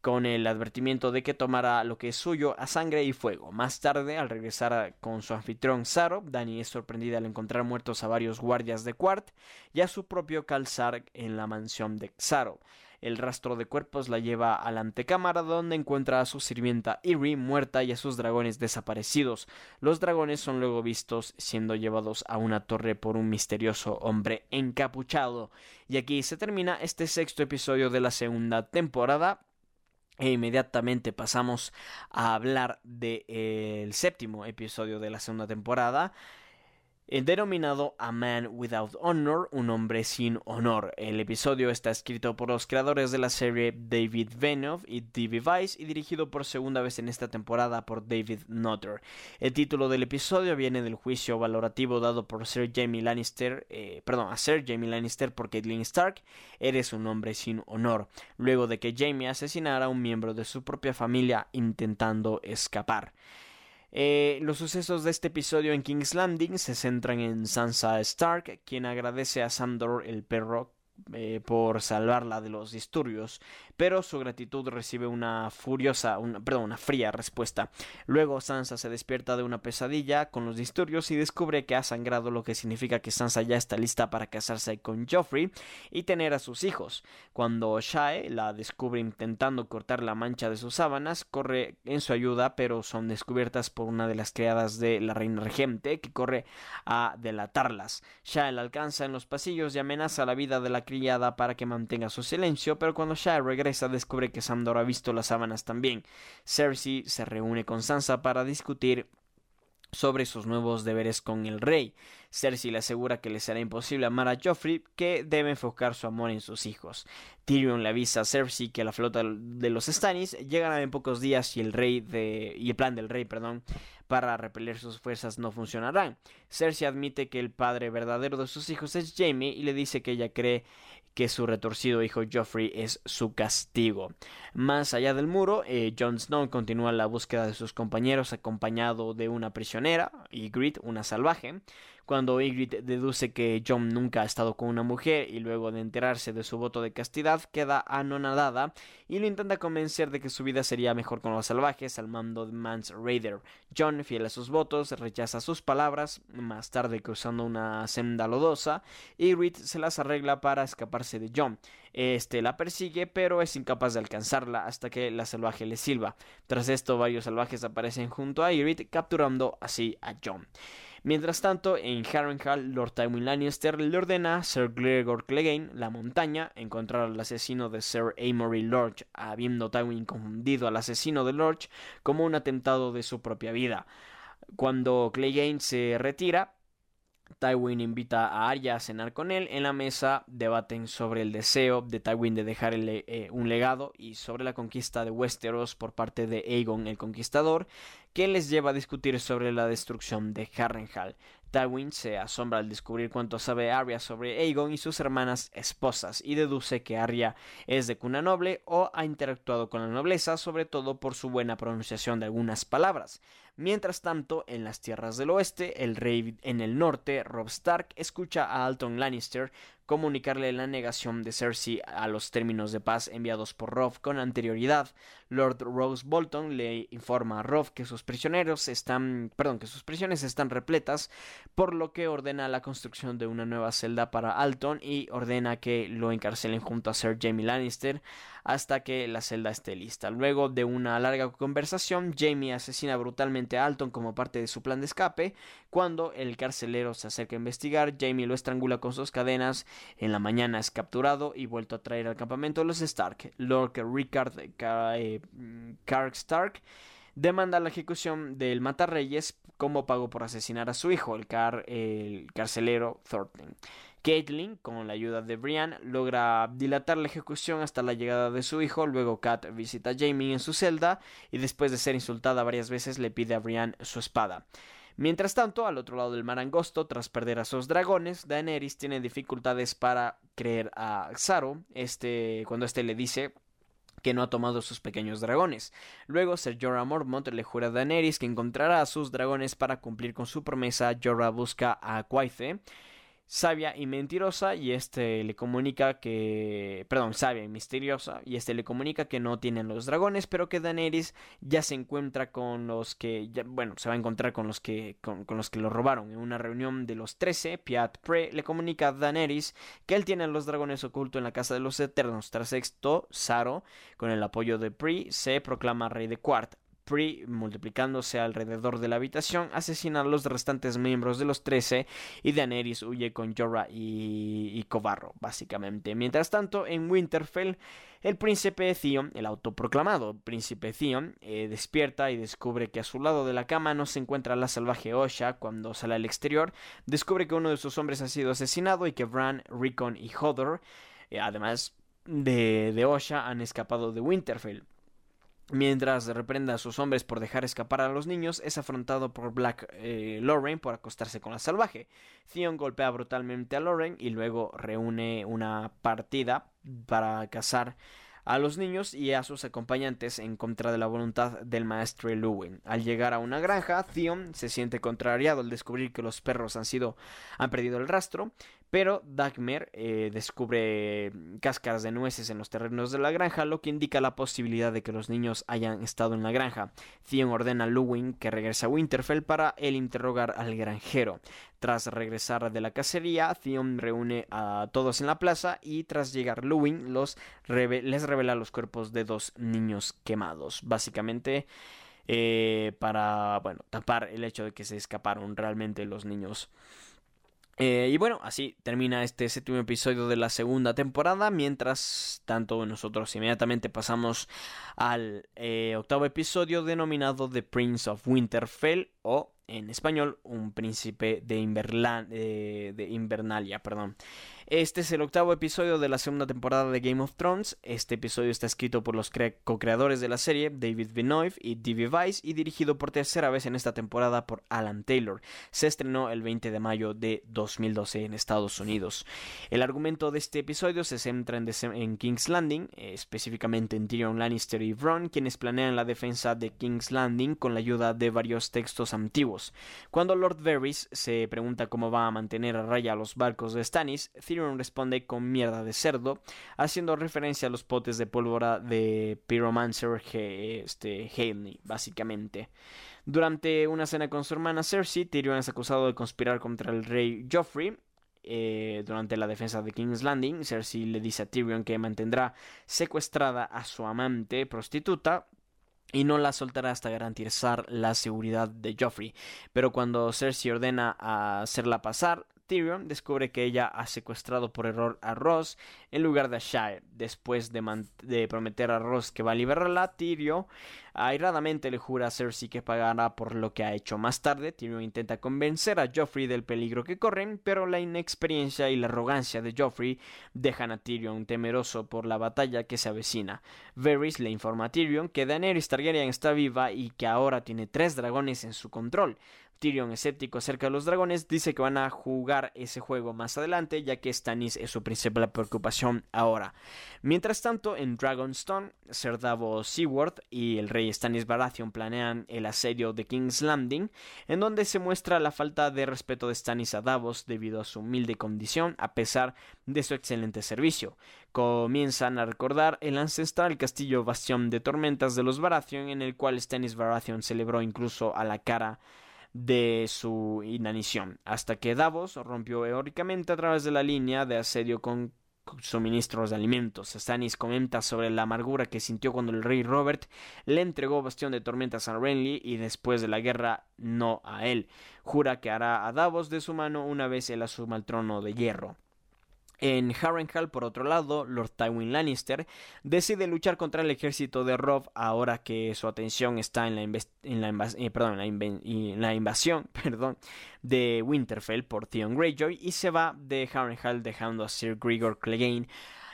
con el advertimiento de que tomará lo que es suyo a sangre y fuego. Más tarde, al regresar con su anfitrión Saro, Dani es sorprendida al encontrar muertos a varios guardias de Quart y a su propio calzar en la mansión de Xaro. El rastro de cuerpos la lleva a la antecámara donde encuentra a su sirvienta Iri muerta y a sus dragones desaparecidos. Los dragones son luego vistos siendo llevados a una torre por un misterioso hombre encapuchado. Y aquí se termina este sexto episodio de la segunda temporada. E inmediatamente pasamos a hablar del de, séptimo episodio de la segunda temporada denominado A Man Without Honor, un hombre sin honor. El episodio está escrito por los creadores de la serie David Benioff y D.B. Weiss y dirigido por segunda vez en esta temporada por David Nutter. El título del episodio viene del juicio valorativo dado por Sir Jamie Lannister, eh, perdón, a Sir Jamie Lannister por Caitlyn Stark, eres un hombre sin honor, luego de que Jamie asesinara a un miembro de su propia familia intentando escapar. Eh, los sucesos de este episodio en King's Landing se centran en Sansa Stark, quien agradece a Sandor el perro eh, por salvarla de los disturbios, pero su gratitud recibe una furiosa, una, perdón, una fría respuesta. Luego Sansa se despierta de una pesadilla con los disturbios y descubre que ha sangrado, lo que significa que Sansa ya está lista para casarse con Joffrey y tener a sus hijos. Cuando Shae la descubre intentando cortar la mancha de sus sábanas, corre en su ayuda, pero son descubiertas por una de las criadas de la reina regente que corre a delatarlas. Shae la alcanza en los pasillos y amenaza la vida de la criada para que mantenga su silencio, pero cuando Shae regresa descubre que Sandor ha visto las sábanas también. Cersei se reúne con Sansa para discutir sobre sus nuevos deberes con el rey. Cersei le asegura que le será imposible amar a Joffrey, que debe enfocar su amor en sus hijos. Tyrion le avisa a Cersei que la flota de los Stannis llegará en pocos días y el rey de y el plan del rey, perdón, para repeler sus fuerzas no funcionarán. Cersei admite que el padre verdadero de sus hijos es Jaime y le dice que ella cree que su retorcido hijo Joffrey es su castigo. Más allá del muro, eh, Jon Snow continúa la búsqueda de sus compañeros acompañado de una prisionera, Ygritte, una salvaje. Cuando Ygritte deduce que Jon nunca ha estado con una mujer y luego de enterarse de su voto de castidad queda anonadada y lo intenta convencer de que su vida sería mejor con los salvajes al mando de Mance Raider. Jon, fiel a sus votos, rechaza sus palabras, más tarde cruzando una senda lodosa, Ygritte se las arregla para escaparse de Jon. Este la persigue, pero es incapaz de alcanzarla hasta que la salvaje le silba. Tras esto, varios salvajes aparecen junto a Ygritte, capturando así a Jon. Mientras tanto, en Harrenhal, Lord Tywin Lannister le ordena a Sir Gregor Clegane, la montaña, encontrar al asesino de Sir Amory Lorch, habiendo Tywin confundido al asesino de Lorch como un atentado de su propia vida. Cuando Clegane se retira, Tywin invita a Arya a cenar con él. En la mesa debaten sobre el deseo de Tywin de dejar eh, un legado y sobre la conquista de Westeros por parte de Aegon el Conquistador, que les lleva a discutir sobre la destrucción de Harrenhal. Tywin se asombra al descubrir cuánto sabe Arya sobre Aegon y sus hermanas esposas y deduce que Arya es de cuna noble o ha interactuado con la nobleza, sobre todo por su buena pronunciación de algunas palabras. Mientras tanto, en las tierras del oeste, el rey en el norte, Robb Stark, escucha a Alton Lannister comunicarle la negación de Cersei a los términos de paz enviados por Robb con anterioridad. Lord Rose Bolton le informa a Robb que sus prisioneros están, perdón, que sus prisiones están repletas, por lo que ordena la construcción de una nueva celda para Alton y ordena que lo encarcelen junto a Sir Jaime Lannister hasta que la celda esté lista. Luego de una larga conversación, Jamie asesina brutalmente a Alton como parte de su plan de escape. Cuando el carcelero se acerca a investigar, Jamie lo estrangula con sus cadenas. En la mañana es capturado y vuelto a traer al campamento de los Stark. Lord Rickard eh, Stark demanda la ejecución del Matarreyes como pago por asesinar a su hijo, el carcelero Thornton. Caitlyn, con la ayuda de Brian, logra dilatar la ejecución hasta la llegada de su hijo. Luego Kat visita a Jamie en su celda y después de ser insultada varias veces le pide a Brian su espada. Mientras tanto, al otro lado del mar angosto, tras perder a sus dragones, Daenerys tiene dificultades para creer a Xaro, este, cuando este le dice que no ha tomado sus pequeños dragones. Luego Ser Jorah Mormont le jura a Daenerys que encontrará a sus dragones para cumplir con su promesa. Jorah busca a Quaife sabia y mentirosa y este le comunica que, perdón, sabia y misteriosa y este le comunica que no tienen los dragones, pero que Daenerys ya se encuentra con los que, bueno, se va a encontrar con los que, con, los que lo robaron. En una reunión de los trece, Piat Pre le comunica a Daenerys que él tiene los dragones ocultos en la casa de los Eternos. Tras esto, Saro, con el apoyo de Pre, se proclama rey de Quart. Multiplicándose alrededor de la habitación, asesina a los restantes miembros de los trece y Daenerys huye con Jorah y, Cobarro, básicamente. Mientras tanto, en Winterfell, el príncipe Theon, el autoproclamado príncipe Theon, eh, despierta y descubre que a su lado de la cama no se encuentra la salvaje Osha. Cuando sale al exterior, descubre que uno de sus hombres ha sido asesinado y que Bran, Rickon y Hodor, eh, además de, de Osha, han escapado de Winterfell. Mientras reprenda a sus hombres por dejar escapar a los niños, es afrontado por Black eh, Lorraine por acostarse con la salvaje. Theon golpea brutalmente a Lorraine y luego reúne una partida para cazar a los niños y a sus acompañantes en contra de la voluntad del maestro Luwin. Al llegar a una granja, Theon se siente contrariado al descubrir que los perros han sido han perdido el rastro, Pero Dagmer eh, descubre cáscaras de nueces en los terrenos de la granja, lo que indica la posibilidad de que los niños hayan estado en la granja. Theon ordena a Luwin que regrese a Winterfell para él interrogar al granjero. Tras regresar de la cacería, Theon reúne a todos en la plaza y tras llegar Luwin les revela los cuerpos de dos niños quemados. Básicamente eh, para bueno, tapar el hecho de que se escaparon realmente los niños. Eh, y bueno, así termina este séptimo episodio de la segunda temporada. Mientras tanto, nosotros inmediatamente pasamos al eh, octavo episodio denominado The Prince of Winterfell o en español Un príncipe de, de Invernalia. Perdón. Este es el octavo episodio de la segunda temporada de Game of Thrones. Este episodio está escrito por los co-creadores de la serie, David Vinoy y D.B. Weiss, y dirigido por tercera vez en esta temporada por Alan Taylor. Se estrenó el 20 de mayo de 2012 en Estados Unidos. El argumento de este episodio se centra en, King's Landing, específicamente en Tyrion Lannister y Bronn, quienes planean la defensa de King's Landing con la ayuda de varios textos antiguos. Cuando Lord Varys se pregunta cómo va a mantener a raya los barcos de Stannis, responde con mierda de cerdo, haciendo referencia a los potes de pólvora de Pyromancer este, Haley, básicamente. Durante una cena con su hermana Cersei, Tyrion es acusado de conspirar contra el rey Joffrey, eh, durante la defensa de King's Landing, Cersei le dice a Tyrion que mantendrá secuestrada a su amante prostituta y no la soltará hasta garantizar la seguridad de Joffrey. Pero cuando Cersei ordena hacerla pasar, Tyrion descubre que ella ha secuestrado por error a Ross en lugar de a Shire. Después de, prometer a Ross que va a liberarla, Tyrion airadamente le jura a Cersei que pagará por lo que ha hecho más tarde. Tyrion intenta convencer a Joffrey del peligro que corren, pero la inexperiencia y la arrogancia de Joffrey dejan a Tyrion temeroso por la batalla que se avecina. Varys le informa a Tyrion que Daenerys Targaryen está viva y que ahora tiene tres dragones en su control. Tyrion, escéptico acerca de los dragones, dice que van a jugar ese juego más adelante, ya que Stannis es su principal preocupación ahora. Mientras tanto, en Dragonstone, Ser Davos Seaworth y el rey Stannis Baratheon planean el asedio de King's Landing, en donde se muestra la falta de respeto de Stannis a Davos debido a su humilde condición, a pesar de su excelente servicio. Comienzan a recordar el ancestral castillo Bastión de Tormentas de los Baratheon, en el cual Stannis Baratheon celebró incluso a la cara de su inanición, hasta que Davos rompió eóricamente a través de la línea de asedio con suministros de alimentos. Stannis comenta sobre la amargura que sintió cuando el rey Robert le entregó Bastión de Tormentas a Renly y después de la guerra no a él. Jura que hará a Davos de su mano una vez él asuma el trono de hierro. En Harrenhal, por otro lado, Lord Tywin Lannister decide luchar contra el ejército de Robb ahora que su atención está en la, invasión de Winterfell por Theon Greyjoy y se va de Harrenhal dejando a Sir Gregor Clegane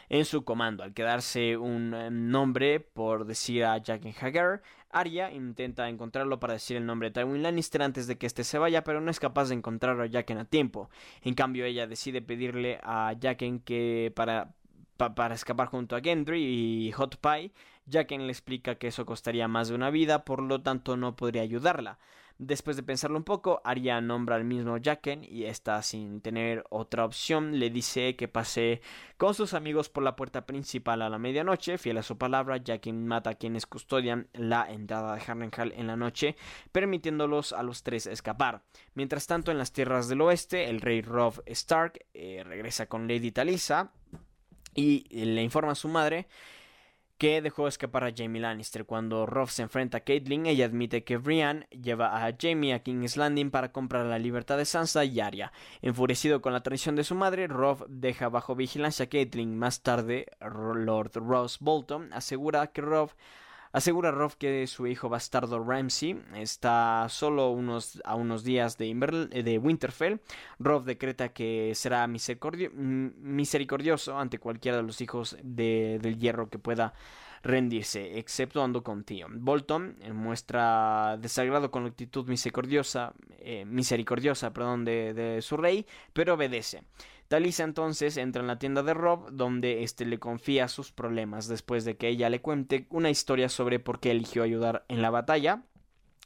en su comando. Al quedarse un eh, nombre por decir a Jaqen Hagar, Arya intenta encontrarlo para decir el nombre de Tywin Lannister antes de que éste se vaya, pero no es capaz de encontrar a Jaqen a tiempo. En cambio, ella decide pedirle a Jaqen que para, para escapar junto a Gendry y Hot Pie, Jaqen le explica que eso costaría más de una vida, por lo tanto no podría ayudarla. Después de pensarlo un poco, Arya nombra al mismo Jaqen y esta, sin tener otra opción, le dice que pase con sus amigos por la puerta principal a la medianoche. Fiel a su palabra, Jaqen mata a quienes custodian la entrada de Harrenhal en la noche, permitiéndolos a los tres escapar. Mientras tanto, en las tierras del oeste, el rey Robb Stark eh, regresa con Lady Talisa y le informa a su madre que dejó escapar a Jamie Lannister. Cuando Robb se enfrenta a Caitlyn, ella admite que Brienne lleva a Jamie a King's Landing para comprar la libertad de Sansa y Arya. Enfurecido con la traición de su madre, Robb deja bajo vigilancia a Caitlyn. Más tarde, Lord Ross Bolton asegura que Robb Asegura Robb que su hijo bastardo Ramsay está solo unos, a unos días de, de Winterfell. Robb decreta que será misericordioso ante cualquiera de los hijos del hierro que pueda rendirse, exceptuando con Tío. Bolton eh, muestra desagrado con la actitud misericordiosa, eh, misericordiosa perdón, de, de, su rey, pero obedece. Talisa entonces entra en la tienda de Rob, donde éste le confía sus problemas después de que ella le cuente una historia sobre por qué eligió ayudar en la batalla.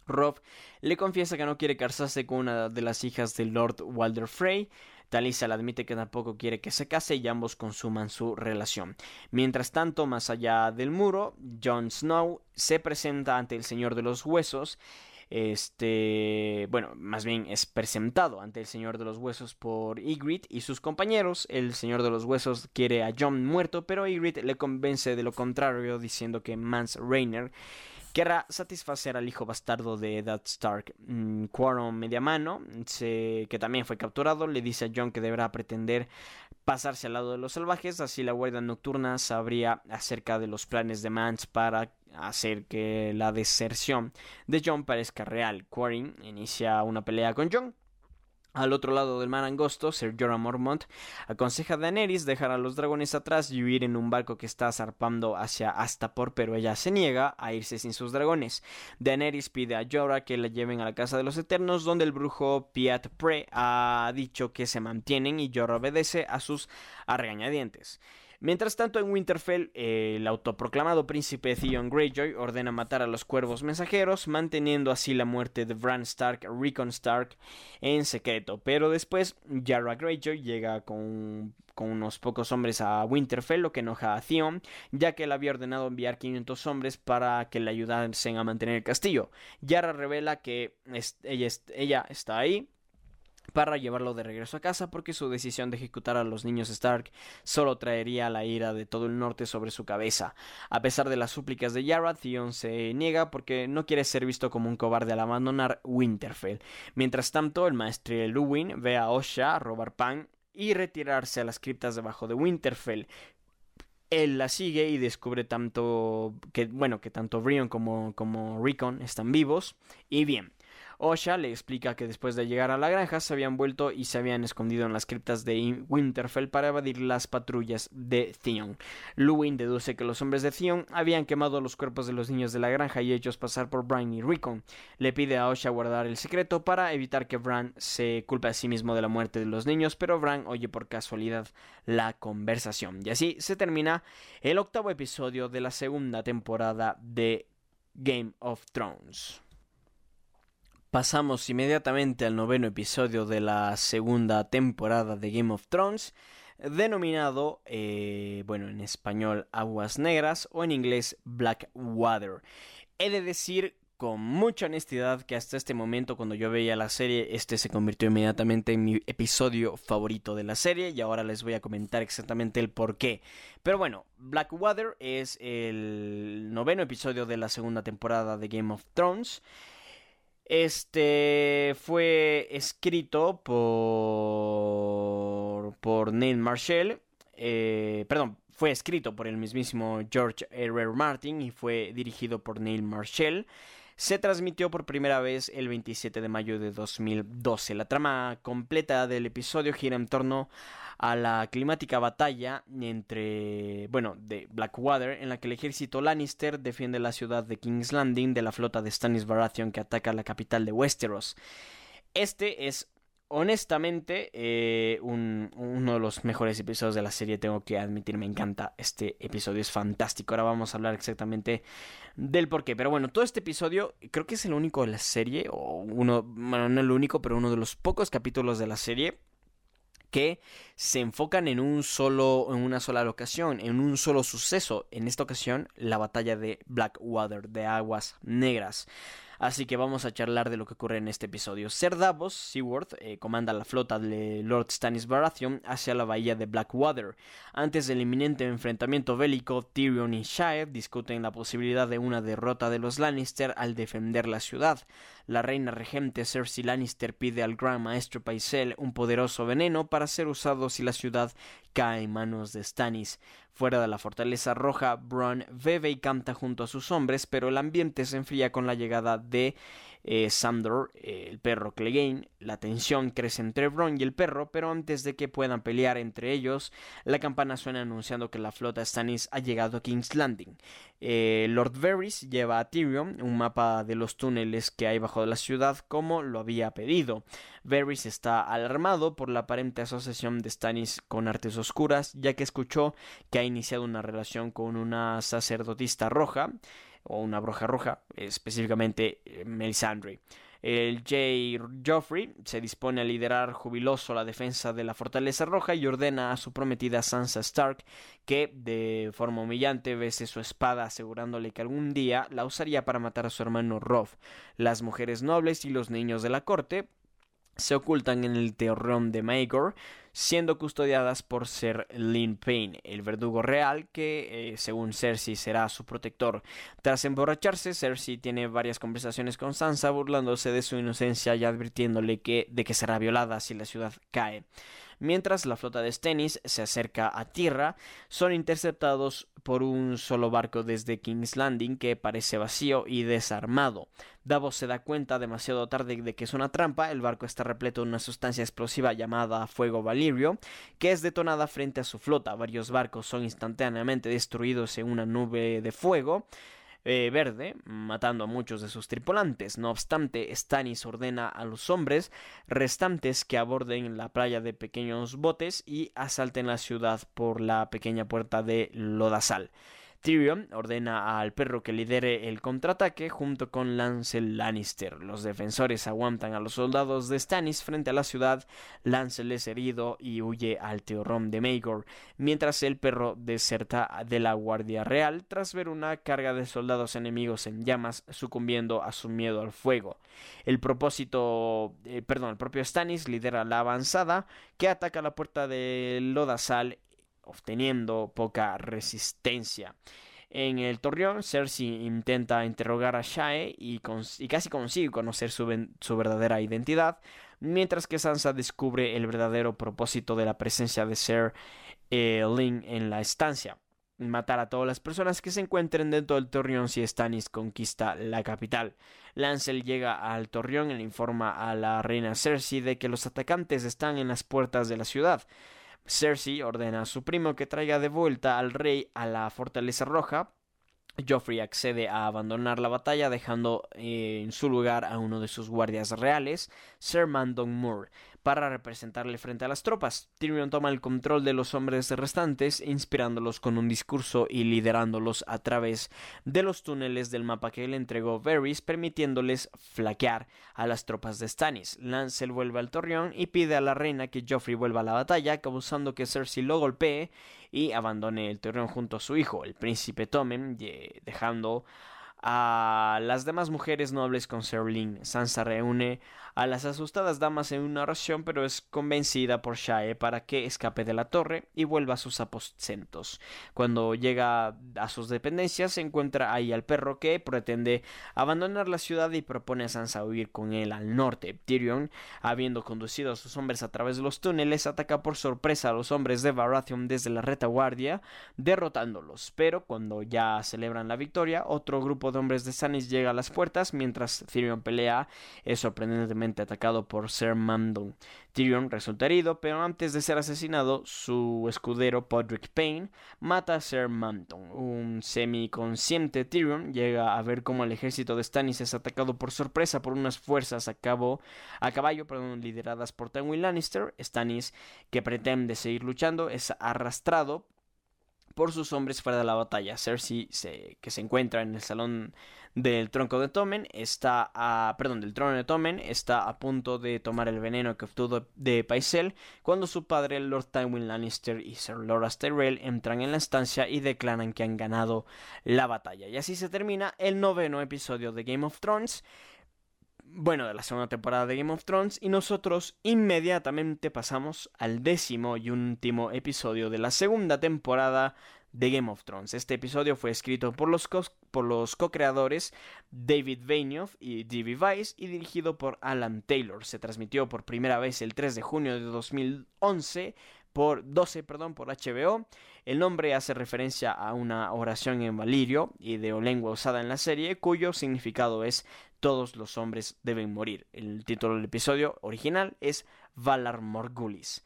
Robb le confiesa que no quiere casarse con una de las hijas de Lord Walder Frey. Talisa le admite que tampoco quiere que se case y ambos consuman su relación. Mientras tanto, más allá del muro, Jon Snow se presenta ante el Señor de los Huesos este, bueno, más bien es presentado ante el Señor de los Huesos por Ygritte y sus compañeros. El Señor de los Huesos quiere a Jon muerto, pero Ygritte le convence de lo contrario diciendo que Mance Rayner querrá satisfacer al hijo bastardo de Eddard Stark. Mm, Quaron Mediamano, que también fue capturado, le dice a Jon que deberá pretender pasarse al lado de los salvajes, así la guardia nocturna sabría acerca de los planes de Mance para hacer que la deserción de Jon parezca real. Quarren inicia una pelea con Jon. Al otro lado del mar angosto, Sir Jorah Mormont aconseja a Daenerys dejar a los dragones atrás y huir en un barco que está zarpando hacia Astapor, pero ella se niega a irse sin sus dragones. Daenerys pide a Jorah que la lleven a la casa de los Eternos, donde el brujo Piat Pre ha dicho que se mantienen y Jorah obedece a sus arregañadientes. Mientras tanto, en Winterfell, el autoproclamado príncipe Theon Greyjoy ordena matar a los cuervos mensajeros, manteniendo así la muerte de Bran Stark, Rickon Stark, en secreto. Pero después, Yara Greyjoy llega con con unos pocos hombres a Winterfell, lo que enoja a Theon, ya que él había ordenado enviar 500 hombres para que le ayudasen a mantener el castillo. Yara revela que ella, ella está ahí, para llevarlo de regreso a casa porque su decisión de ejecutar a los niños Stark solo traería la ira de todo el norte sobre su cabeza. A pesar de las súplicas de Yara, Theon se niega porque no quiere ser visto como un cobarde al abandonar Winterfell. Mientras tanto, el maestro Luwin ve a Osha robar pan y retirarse a las criptas debajo de Winterfell. Él la sigue y descubre tanto que, bueno, que tanto Brion como, como Rickon están vivos. Y bien, Osha le explica que después de llegar a la granja se habían vuelto y se habían escondido en las criptas de Winterfell para evadir las patrullas de Theon. Luwin deduce que los hombres de Theon habían quemado los cuerpos de los niños de la granja y hechos pasar por Bran y Rickon. Le pide a Osha guardar el secreto para evitar que Bran se culpe a sí mismo de la muerte de los niños, pero Bran oye por casualidad la conversación. Y así se termina el octavo episodio de la segunda temporada de Game of Thrones. Pasamos inmediatamente al noveno episodio de la segunda temporada de Game of Thrones, denominado, eh, bueno, en español Aguas Negras o en inglés Black Water. He de decir con mucha honestidad que hasta este momento cuando yo veía la serie este se convirtió inmediatamente en mi episodio favorito de la serie y ahora les voy a comentar exactamente el por qué. Pero bueno, Blackwater es el noveno episodio de la segunda temporada de Game of Thrones. Este fue escrito por, por Neil Marshall. Eh, perdón, fue escrito por el mismísimo George R. R. Martin y fue dirigido por Neil Marshall se transmitió por primera vez el 27 de mayo de 2012. La trama completa del episodio gira en torno a la climática batalla entre, bueno, de Blackwater, en la que el ejército Lannister defiende la ciudad de King's Landing de la flota de Stannis Baratheon que ataca la capital de Westeros. Este es honestamente, eh, uno de los mejores episodios de la serie, tengo que admitir, me encanta. Este episodio es fantástico. Ahora vamos a hablar exactamente del por qué. Pero bueno, todo este episodio creo que es el único de la serie, o uno, bueno, no el único, pero uno de los pocos capítulos de la serie que se enfocan en un solo en una sola locación, en un solo suceso, en esta ocasión la batalla de Blackwater de aguas negras. Así que vamos a charlar de lo que ocurre en este episodio. Ser Davos, eh, comanda la flota de Lord Stannis Baratheon hacia la bahía de Blackwater. Antes del inminente enfrentamiento bélico, Tyrion y Shire discuten la posibilidad de una derrota de los Lannister al defender la ciudad. La reina regente Cersei Lannister pide al gran maestro Paisel un poderoso veneno para ser usado si la ciudad cae en manos de Stannis. Fuera de la fortaleza roja, Bronn bebe y canta junto a sus hombres, pero el ambiente se enfría con la llegada de eh, Sandor, eh, el perro Clegane. La tensión crece entre Bronn y el perro, pero antes de que puedan pelear entre ellos, la campana suena anunciando que la flota Stannis ha llegado a King's Landing. Eh, Lord Varys lleva a Tyrion un mapa de los túneles que hay bajo la ciudad como lo había pedido. Varys está alarmado por la aparente asociación de Stannis con artes oscuras, ya que escuchó que ha iniciado una relación con una sacerdotista roja o una bruja roja, específicamente eh, Melisandre. El Jay Joffrey se dispone a liderar jubiloso la defensa de la Fortaleza Roja y ordena a su prometida Sansa Stark que, de forma humillante, bese su espada asegurándole que algún día la usaría para matar a su hermano Robb. Las mujeres nobles y los niños de la corte se ocultan en el terrón de Maegor, siendo custodiadas por Ser Lin Payne, el verdugo real que, eh, según Cersei, será su protector. Tras emborracharse, Cersei tiene varias conversaciones con Sansa, burlándose de su inocencia y advirtiéndole de que será violada si la ciudad cae. Mientras la flota de Stennis se acerca a tierra, son interceptados por un solo barco desde King's Landing que parece vacío y desarmado. Davos se da cuenta demasiado tarde de que es una trampa, el barco está repleto de una sustancia explosiva llamada fuego valirio, que es detonada frente a su flota. Varios barcos son instantáneamente destruidos en una nube de fuego. Eh, verde, matando a muchos de sus tripulantes. No obstante, Stannis ordena a los hombres restantes que aborden la playa de pequeños botes y asalten la ciudad por la pequeña puerta de Lodasal. Tyrion ordena al perro que lidere el contraataque junto con Lancel Lannister. Los defensores aguantan a los soldados de Stannis frente a la ciudad. Lancel es herido y huye al Teorón de Maegor, mientras el perro deserta de la Guardia Real tras ver una carga de soldados enemigos en llamas sucumbiendo a su miedo al fuego. El propósito, eh, perdón, el propio Stannis lidera la avanzada que ataca la puerta de Lodasal obteniendo poca resistencia. En el Torreón, Cersei intenta interrogar a Shae y, casi consigue conocer su, verdadera identidad, mientras que Sansa descubre el verdadero propósito de la presencia de Ser eh, Lin en la estancia. Matar a todas las personas que se encuentren dentro del Torreón si Stannis conquista la capital. Lancel llega al Torreón y le informa a la reina Cersei de que los atacantes están en las puertas de la ciudad. Cersei ordena a su primo que traiga de vuelta al rey a la fortaleza roja. Joffrey accede a abandonar la batalla dejando eh, en su lugar a uno de sus guardias reales, Sir Mandon Moore para representarle frente a las tropas. Tyrion toma el control de los hombres restantes, inspirándolos con un discurso y liderándolos a través de los túneles del mapa que le entregó Varys, permitiéndoles flaquear a las tropas de Stannis. Lancel vuelve al torreón y pide a la reina que Joffrey vuelva a la batalla, causando que Cersei lo golpee y abandone el torreón junto a su hijo, el príncipe Tommen, dejando a las demás mujeres nobles con Serling. Sansa reúne a las asustadas damas en una oración, pero es convencida por Shae para que escape de la torre y vuelva a sus aposentos. Cuando llega a sus dependencias, se encuentra ahí al perro que pretende abandonar la ciudad y propone a Sansa huir con él al norte. Tyrion, habiendo conducido a sus hombres a través de los túneles, ataca por sorpresa a los hombres de Baratheon desde la retaguardia, derrotándolos. Pero cuando ya celebran la victoria, otro grupo de hombres de Stannis llega a las puertas mientras Tyrion pelea, es sorprendentemente atacado por Ser Mandon. Tyrion resulta herido, pero antes de ser asesinado, su escudero Podrick Payne mata a Ser Mandon. Un semiconsciente Tyrion llega a ver cómo el ejército de Stannis es atacado por sorpresa por unas fuerzas a, cabo, a caballo lideradas por Tywin Lannister. Stannis, que pretende seguir luchando, es arrastrado por sus hombres fuera de la batalla. Cersei, que se encuentra en el salón del tronco de Tommen, está a, perdón, del trono de Tommen, está a punto de tomar el veneno que obtuvo de Paisel cuando su padre, Lord Tywin Lannister y Sir Loras Tyrell entran en la estancia y declaran que han ganado la batalla. Y así se termina el noveno episodio de Game of Thrones bueno, de la segunda temporada de Game of Thrones y nosotros inmediatamente pasamos al décimo y último episodio de la segunda temporada de Game of Thrones. Este episodio fue escrito por los, por los co-creadores David Benioff y D.B. Weiss y dirigido por Alan Taylor. Se transmitió por primera vez el 3 de junio de 2011 por 12, perdón, por HBO. El nombre hace referencia a una oración en valirio y de lengua usada en la serie, cuyo significado es todos los hombres deben morir. El título del episodio original es Valar Morgulis.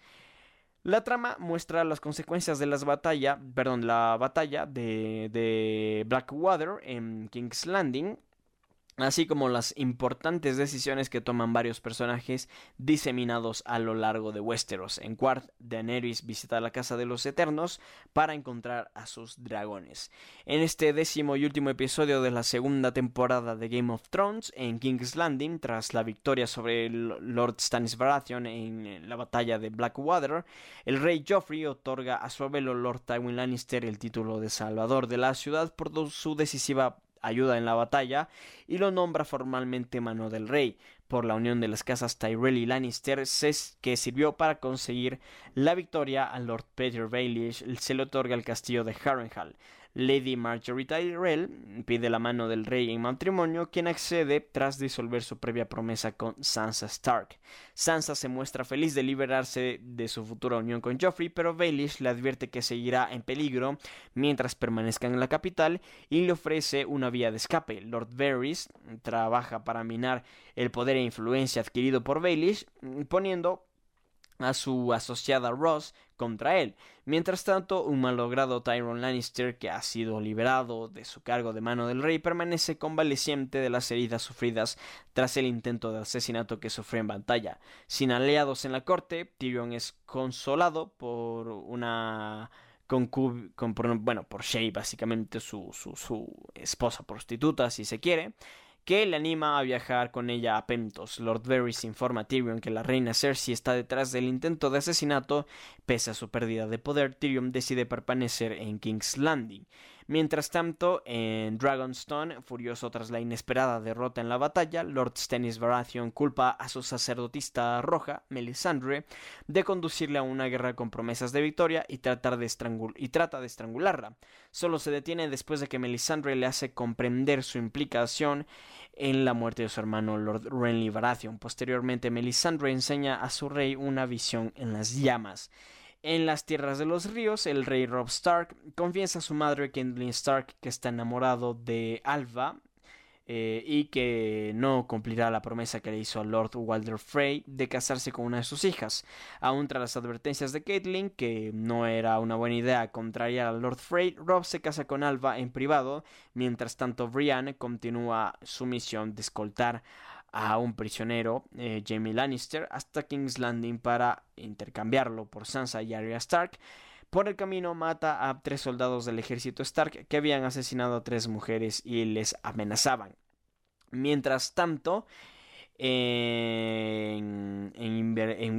La trama muestra las consecuencias de las batalla, perdón, la batalla de, de Blackwater en King's Landing así como las importantes decisiones que toman varios personajes diseminados a lo largo de Westeros. En Quart, Daenerys visita la Casa de los Eternos para encontrar a sus dragones. En este décimo y último episodio de la segunda temporada de Game of Thrones, en King's Landing, tras la victoria sobre el Lord Stannis Baratheon en la batalla de Blackwater, el rey Joffrey otorga a su abuelo Lord Tywin Lannister el título de salvador de la ciudad por su decisiva ayuda en la batalla y lo nombra formalmente mano del rey por la unión de las casas Tyrell y Lannister que sirvió para conseguir la victoria al Lord Peter Baelish se le otorga el castillo de Harrenhal Lady Marjorie Tyrell pide la mano del rey en matrimonio, quien accede tras disolver su previa promesa con Sansa Stark. Sansa se muestra feliz de liberarse de su futura unión con Joffrey, pero Baelish le advierte que seguirá en peligro mientras permanezcan en la capital y le ofrece una vía de escape. Lord Varys trabaja para minar el poder e influencia adquirido por Baelish, poniendo a su asociada Ross contra él. Mientras tanto, un malogrado Tyrone Lannister, que ha sido liberado de su cargo de mano del rey, permanece convaleciente de las heridas sufridas tras el intento de asesinato que sufrió en batalla. Sin aliados en la corte, Tyrion es consolado por una con, bueno, por Shay, básicamente su, su, su esposa prostituta, si se quiere, que le anima a viajar con ella a Pentos. Lord Varys informa a Tyrion que la reina Cersei está detrás del intento de asesinato. Pese a su pérdida de poder, Tyrion decide permanecer en King's Landing. Mientras tanto, en Dragonstone, furioso tras la inesperada derrota en la batalla, Lord Stannis Baratheon culpa a su sacerdotista roja, Melisandre, de conducirle a una guerra con promesas de victoria y, y trata de estrangularla. Solo se detiene después de que Melisandre le hace comprender su implicación en la muerte de su hermano Lord Renly Baratheon. Posteriormente, Melisandre enseña a su rey una visión en las llamas. En las tierras de los ríos, el rey Rob Stark confiesa a su madre Catelyn Stark que está enamorado de Alva eh, y que no cumplirá la promesa que le hizo a Lord Walder Frey de casarse con una de sus hijas. Aún tras las advertencias de Catelyn que no era una buena idea contrariar a Lord Frey, Rob se casa con Alva en privado, mientras tanto Brienne continúa su misión de escoltar a un prisionero, eh, Jamie Lannister, hasta King's Landing para intercambiarlo por Sansa y Arya Stark. Por el camino mata a tres soldados del ejército Stark que habían asesinado a tres mujeres y les amenazaban. Mientras tanto, en,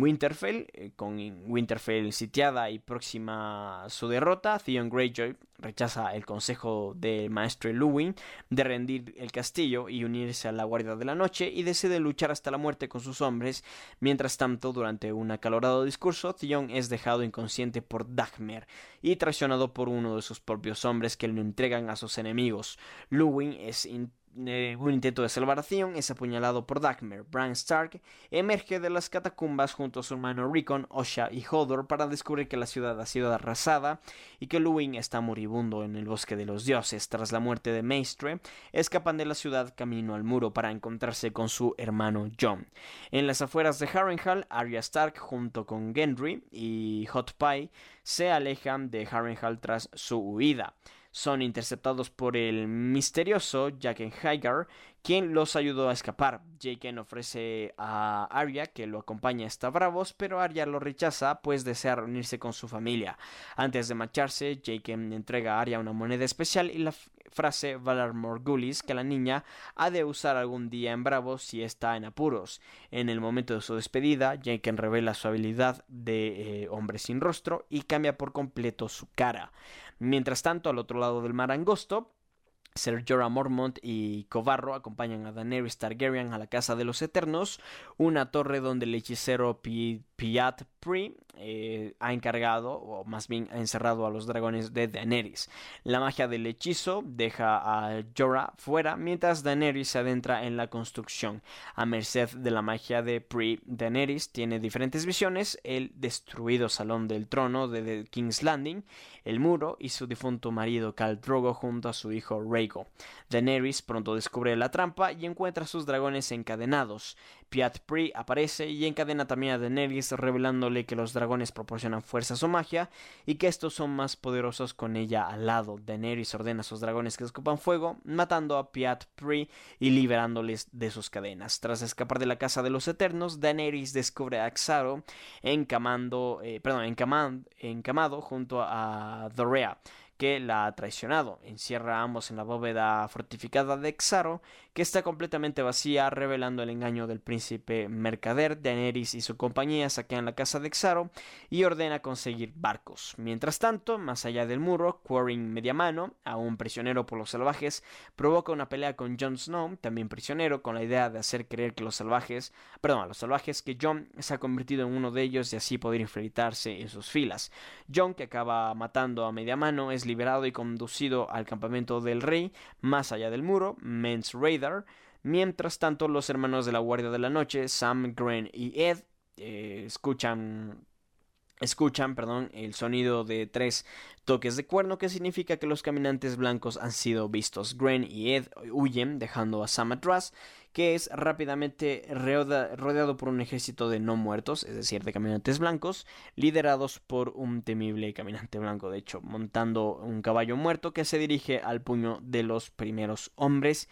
Winterfell, eh, con Winterfell sitiada y próxima a su derrota, Theon Greyjoy rechaza el consejo del maestro Luwin de rendir el castillo y unirse a la Guardia de la Noche y decide luchar hasta la muerte con sus hombres. Mientras tanto, durante un acalorado discurso, Theon es dejado inconsciente por Dagmer y traicionado por uno de sus propios hombres que lo entregan a sus enemigos. Luwin es eh, un intento de salvación es apuñalado por Dagmer. Bran Stark emerge de las catacumbas junto a su hermano Rickon, Osha y Hodor para descubrir que la ciudad ha sido arrasada y que Luwin está moribundo en el bosque de los dioses. Tras la muerte de Maestre, escapan de la ciudad camino al muro para encontrarse con su hermano John. En las afueras de Harrenhal, Arya Stark junto con Gendry y Hot Pie se alejan de Harrenhal tras su huida son interceptados por el misterioso Jaqen Hagar, quien los ayudó a escapar. Jaqen ofrece a Arya que lo acompañe hasta Bravos, pero Arya lo rechaza pues desea reunirse con su familia. Antes de marcharse, Jaqen entrega a Arya una moneda especial y la frase Valar Morgulis que la niña ha de usar algún día en Bravos si está en apuros. En el momento de su despedida, Jaqen revela su habilidad de eh, hombre sin rostro y cambia por completo su cara. Mientras tanto, al otro lado del mar angosto, Ser Jorah Mormont y Covarro acompañan a Daenerys Targaryen a la Casa de los Eternos, una torre donde el hechicero Piat Pri eh, ha encargado, o más bien ha encerrado a los dragones de Daenerys. La magia del hechizo deja a Jorah fuera, mientras Daenerys se adentra en la construcción. A merced de la magia de Pri, Daenerys tiene diferentes visiones, el destruido salón del trono de King's Landing, el muro y su difunto marido Khal Drogo junto a su hijo Daenerys pronto descubre la trampa y encuentra a sus dragones encadenados. Piat Pri aparece y encadena también a Daenerys revelándole que los dragones proporcionan fuerzas o magia y que estos son más poderosos con ella al lado. Daenerys ordena a sus dragones que escupan fuego, matando a Piat Pri y liberándoles de sus cadenas. Tras escapar de la casa de los Eternos, Daenerys descubre a Xaro encamando, eh, encamado junto a Dorea que la ha traicionado. Encierra a ambos en la bóveda fortificada de Xaro, que está completamente vacía, revelando el engaño del príncipe mercader. Daenerys y su compañía saquean la casa de Xaro y ordena conseguir barcos. Mientras tanto, más allá del muro, Quarren Mediamano, aún prisionero por los salvajes, provoca una pelea con Jon Snow, también prisionero, con la idea de hacer creer que los salvajes, perdón, a los salvajes que Jon se ha convertido en uno de ellos y así poder infiltrarse en sus filas. Jon, que acaba matando a Mediamano, es liberado y conducido al campamento del rey, más allá del muro, Mens Raider. Mientras tanto, los hermanos de la Guardia de la Noche, Sam, Gren y Ed, eh, escuchan escuchan, perdón, el sonido de tres toques de cuerno, que significa que los caminantes blancos han sido vistos. Gren y Ed huyen, dejando a Sam atrás, que es rápidamente rodeado por un ejército de no muertos, es decir, de caminantes blancos, liderados por un temible caminante blanco, de hecho, montando un caballo muerto que se dirige al puño de los primeros hombres.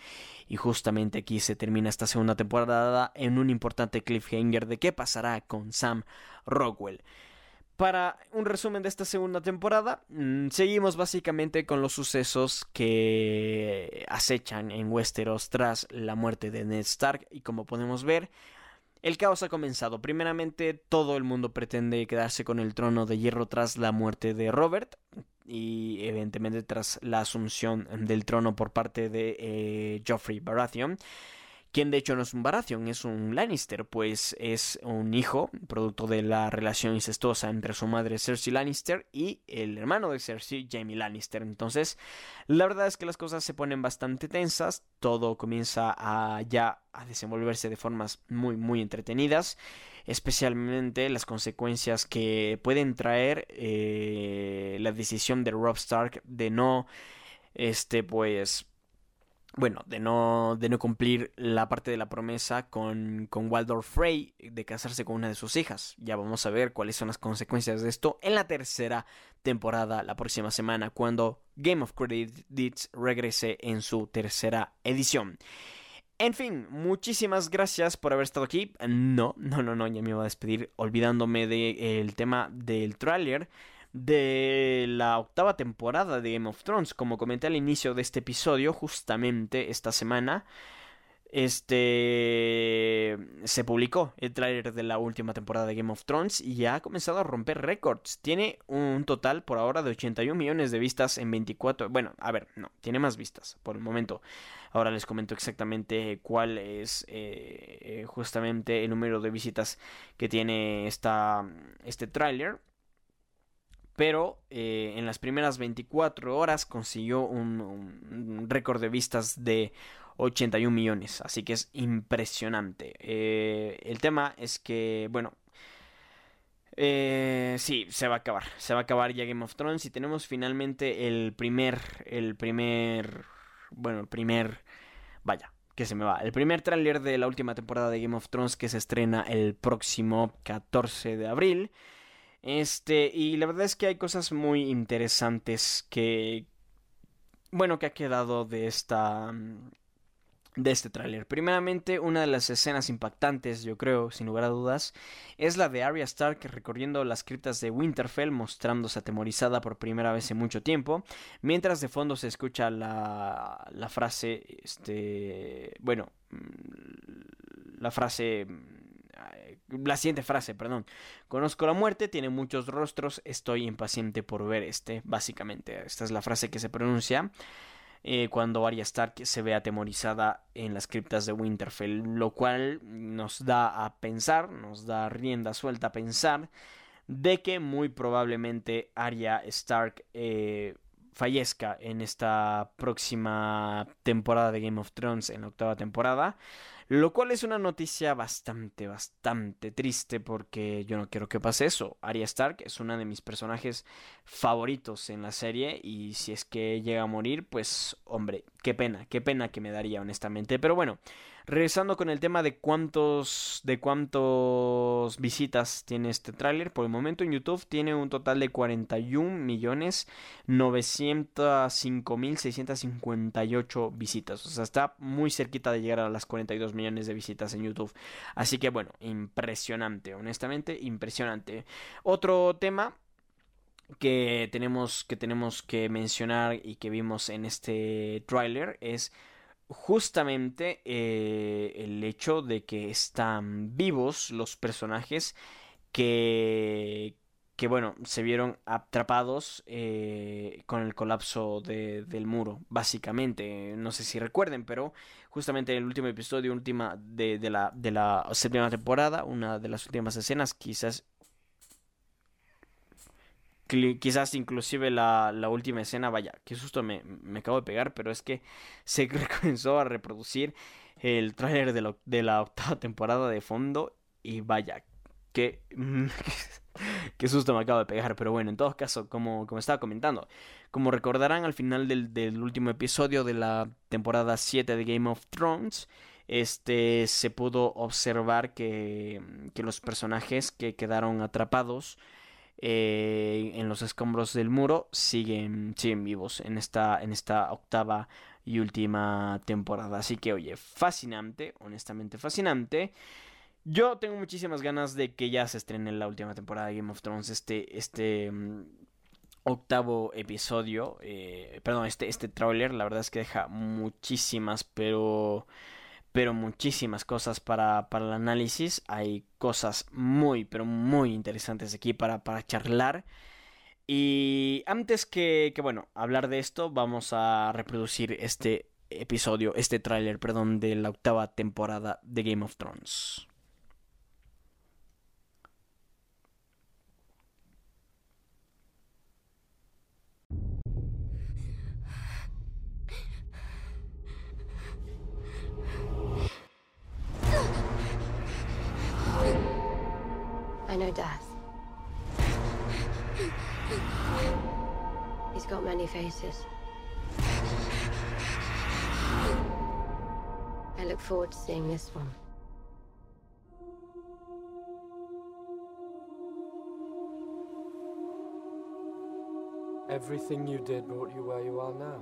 Y justamente aquí se termina esta segunda temporada en un importante cliffhanger de qué pasará con Sam Rockwell. Para un resumen de esta segunda temporada, mm, seguimos básicamente con los sucesos que acechan en Westeros tras la muerte de Ned Stark y como podemos ver, el caos ha comenzado. Primeramente, todo el mundo pretende quedarse con el trono de hierro tras la muerte de Robert y evidentemente tras la asunción del trono por parte de eh, Joffrey Baratheon quien de hecho no es un Baratheon, es un Lannister, pues es un hijo, producto de la relación incestuosa entre su madre Cersei Lannister y el hermano de Cersei, Jaime Lannister. Entonces, la verdad es que las cosas se ponen bastante tensas, todo comienza a ya a desenvolverse de formas muy muy entretenidas, especialmente las consecuencias que pueden traer eh, la decisión de Rob Stark de no este pues bueno, de no, de no cumplir la parte de la promesa con, con Waldorf Frey de casarse con una de sus hijas. Ya vamos a ver cuáles son las consecuencias de esto en la tercera temporada la próxima semana cuando Game of Credits regrese en su tercera edición. En fin, muchísimas gracias por haber estado aquí. No, no, no, no, ya me iba a despedir olvidándome del tema del tráiler de la octava temporada de Game of Thrones. Como comenté al inicio de este episodio, justamente esta semana, este se publicó el tráiler de la última temporada de Game of Thrones y ha comenzado a romper récords. Tiene un total por ahora de 81 millones de vistas en 24. Bueno, a ver, no, tiene más vistas por el momento. Ahora les comento exactamente cuál es eh, justamente el número de visitas que tiene esta, este tráiler pero eh, en las primeras 24 horas consiguió un, récord de vistas de 81 millones, así que es impresionante. Eh, el tema es que, bueno, eh, sí, se va a acabar, se va a acabar ya Game of Thrones y tenemos finalmente el primer, el primer, bueno, el primer, vaya, que se me va. El primer tráiler de la última temporada de Game of Thrones que se estrena el próximo 14 de abril. Este, y la verdad es que hay cosas muy interesantes que, bueno, que ha quedado de esta, de este tráiler. Primeramente, una de las escenas impactantes, yo creo, sin lugar a dudas, es la de Arya Stark recorriendo las criptas de Winterfell, mostrándose atemorizada por primera vez en mucho tiempo, mientras de fondo se escucha la, la frase, este, bueno, mm, la frase la siguiente frase, perdón. Conozco la muerte, tiene muchos rostros, estoy impaciente por ver este, básicamente. Esta es la frase que se pronuncia eh, cuando Arya Stark se ve atemorizada en las criptas de Winterfell, lo cual nos da a pensar, nos da rienda suelta a pensar de que muy probablemente Arya Stark eh, fallezca en esta próxima temporada de Game of Thrones, en la octava temporada. Lo cual es una noticia bastante, bastante triste porque yo no quiero que pase eso. Arya Stark es una de mis personajes favoritos en la serie y si es que llega a morir, pues hombre, qué pena, qué pena que me daría honestamente. Pero bueno, Regresando con el tema de cuántos de cuántos visitas tiene este tráiler, por el momento en YouTube tiene un total de 41 millones 905 mil 658 visitas. O sea, está muy cerquita de llegar a las 42 millones de visitas en YouTube. Así que bueno, impresionante, honestamente, impresionante. Otro tema que tenemos que tenemos que mencionar y que vimos en este tráiler es justamente eh, el hecho de que están vivos los personajes que, que bueno, se vieron atrapados eh, con el colapso del muro, básicamente. No sé si recuerden, pero justamente en el último episodio, última de, de, la, de la séptima temporada, una de las últimas escenas, quizás quizás inclusive la, última escena, vaya, qué susto me, acabo de pegar, pero es que se comenzó a reproducir el tráiler de, la octava temporada de fondo y vaya, qué, qué susto me acabo de pegar, pero bueno, en todo caso, como, estaba comentando, como recordarán al final del, del último episodio de la temporada 7 de Game of Thrones, este se pudo observar que, que los personajes que quedaron atrapados eh, en los escombros del muro siguen, siguen vivos en esta, en esta octava y última temporada. Así que, oye, fascinante, honestamente fascinante. Yo tengo muchísimas ganas de que ya se estrene la última temporada de Game of Thrones, este, este mm, octavo episodio, eh, perdón, este, este la verdad es que deja muchísimas, pero pero muchísimas cosas para, para el análisis. Hay cosas muy, pero muy interesantes aquí para, para charlar. Y antes que, que, bueno, hablar de esto, vamos a reproducir este episodio, este tráiler, perdón, de la octava temporada de Game of Thrones. I know death. He's got many faces. I look forward to seeing this one. Everything you did brought you where you are now.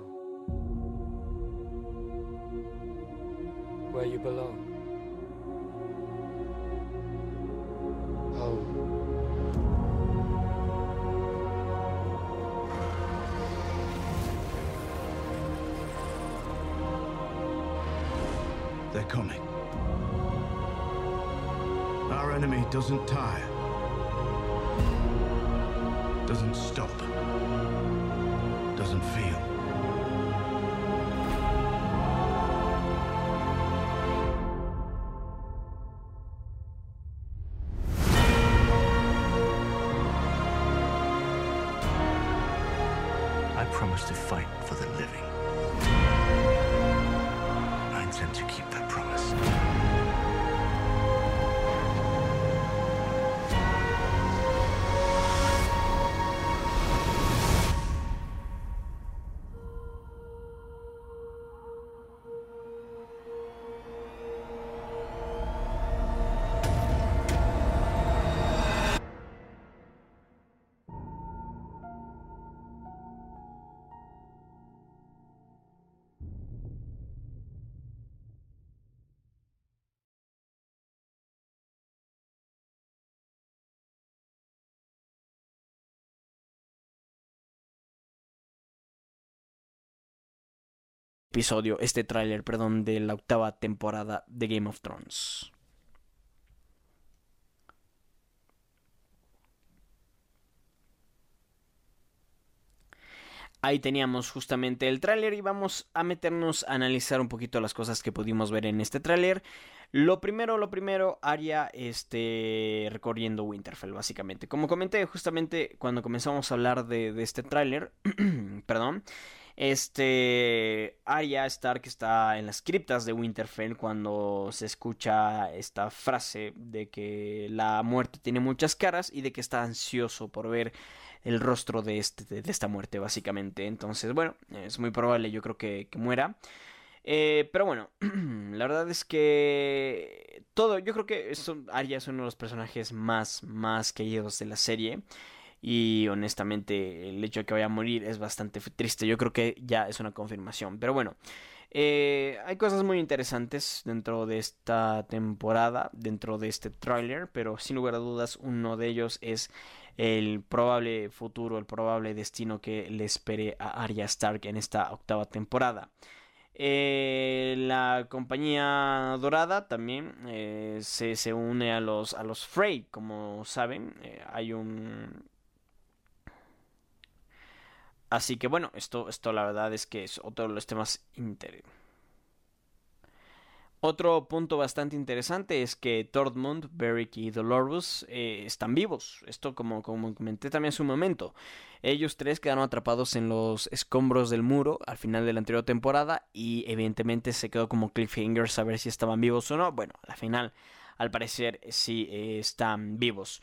Where you belong. Oh. They're coming. Our enemy doesn't tire. Doesn't stop. Doesn't feel. to fight. Episodio, este tráiler, perdón, de la octava temporada de Game of Thrones. Ahí teníamos justamente el tráiler y vamos a meternos a analizar un poquito las cosas que pudimos ver en este tráiler. Lo primero, lo primero, Arya este, recorriendo Winterfell, básicamente. Como comenté justamente cuando comenzamos a hablar de, de este tráiler, perdón, este Arya Stark está en las criptas de Winterfell cuando se escucha esta frase de que la muerte tiene muchas caras y de que está ansioso por ver el rostro de, este, de esta muerte, básicamente. Entonces, bueno, es muy probable, yo creo que, muera. Eh, pero bueno, la verdad es que todo, yo creo que Arya es uno de los personajes más, más queridos de la serie. Y honestamente, el hecho de que vaya a morir es bastante triste. Yo creo que ya es una confirmación. Pero bueno, eh, hay cosas muy interesantes dentro de esta temporada, dentro de este tráiler. Pero sin lugar a dudas, uno de ellos es el probable futuro, el probable destino que le espere a Arya Stark en esta octava temporada. Eh, la compañía dorada también eh, se, une a los, a los Frey, como saben. hay un Así que bueno, esto, esto la verdad es que es otro de los temas interesantes. Otro punto bastante interesante es que Tormund, Beric y Dolorus eh, están vivos. Esto como, como comenté también hace un momento. Ellos tres quedaron atrapados en los escombros del muro al final de la anterior temporada y evidentemente se quedó como cliffhanger saber si estaban vivos o no. Bueno, al final al parecer sí eh, están vivos.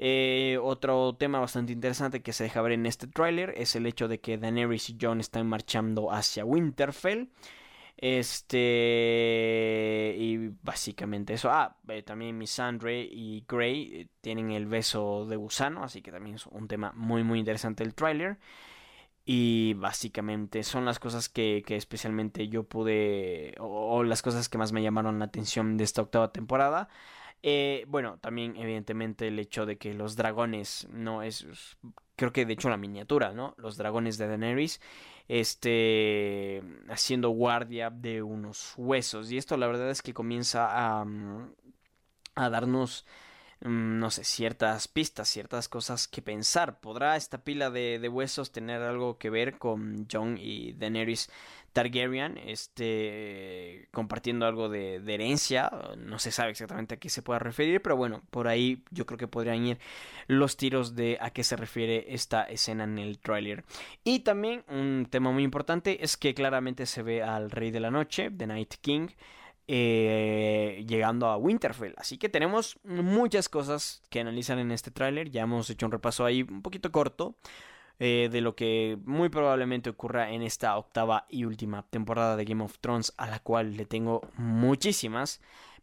Eh, otro tema bastante interesante que se deja ver en este tráiler es el hecho de que Daenerys y Jon están marchando hacia Winterfell. Este. Y básicamente eso. Ah, eh, también Missandre y Grey eh, tienen el beso de gusano. Así que también es un tema muy, muy interesante el tráiler. Y básicamente son las cosas que, que especialmente yo pude. o, las cosas que más me llamaron la atención de esta octava temporada. Eh, bueno, también evidentemente el hecho de que los dragones, no es, creo que de hecho la miniatura, ¿no? Los dragones de Daenerys, este, haciendo guardia de unos huesos. Y esto la verdad es que comienza a, mm, a darnos mm, no sé, ciertas pistas, ciertas cosas que pensar. ¿Podrá esta pila de, huesos tener algo que ver con Jon y Daenerys Targaryen, este, compartiendo algo de, herencia, no se sabe exactamente a qué se pueda referir, pero bueno, por ahí yo creo que podrían ir los tiros de a qué se refiere esta escena en el tráiler. Y también un tema muy importante es que claramente se ve al Rey de la Noche, The Night King, eh, llegando a Winterfell. Así que tenemos muchas cosas que analizar en este tráiler. Ya hemos hecho un repaso ahí un poquito corto. Eh, de lo que muy probablemente ocurra en esta octava y última temporada de Game of Thrones, a la cual le tengo muchísimas,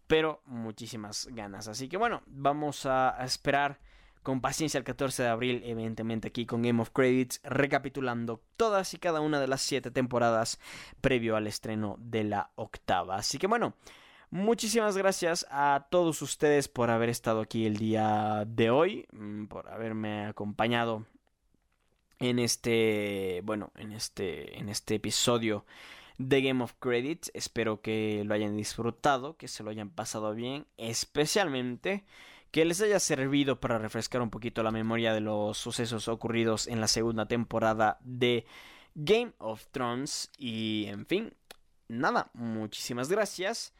pero muchísimas ganas. Así que bueno, vamos a esperar con paciencia el 14 de abril, evidentemente aquí con Game of Credits, recapitulando todas y cada una de las siete temporadas previo al estreno de la octava. Así que bueno. Muchísimas gracias a todos ustedes por haber estado aquí el día de hoy, mm, por haberme acompañado en este, bueno, en este, en este episodio de Game of Credits. Espero que lo hayan disfrutado, que se lo hayan pasado bien, especialmente que les haya servido para refrescar un poquito la memoria de los sucesos ocurridos en la segunda temporada de Game of Thrones. Y en fin, nada, muchísimas gracias.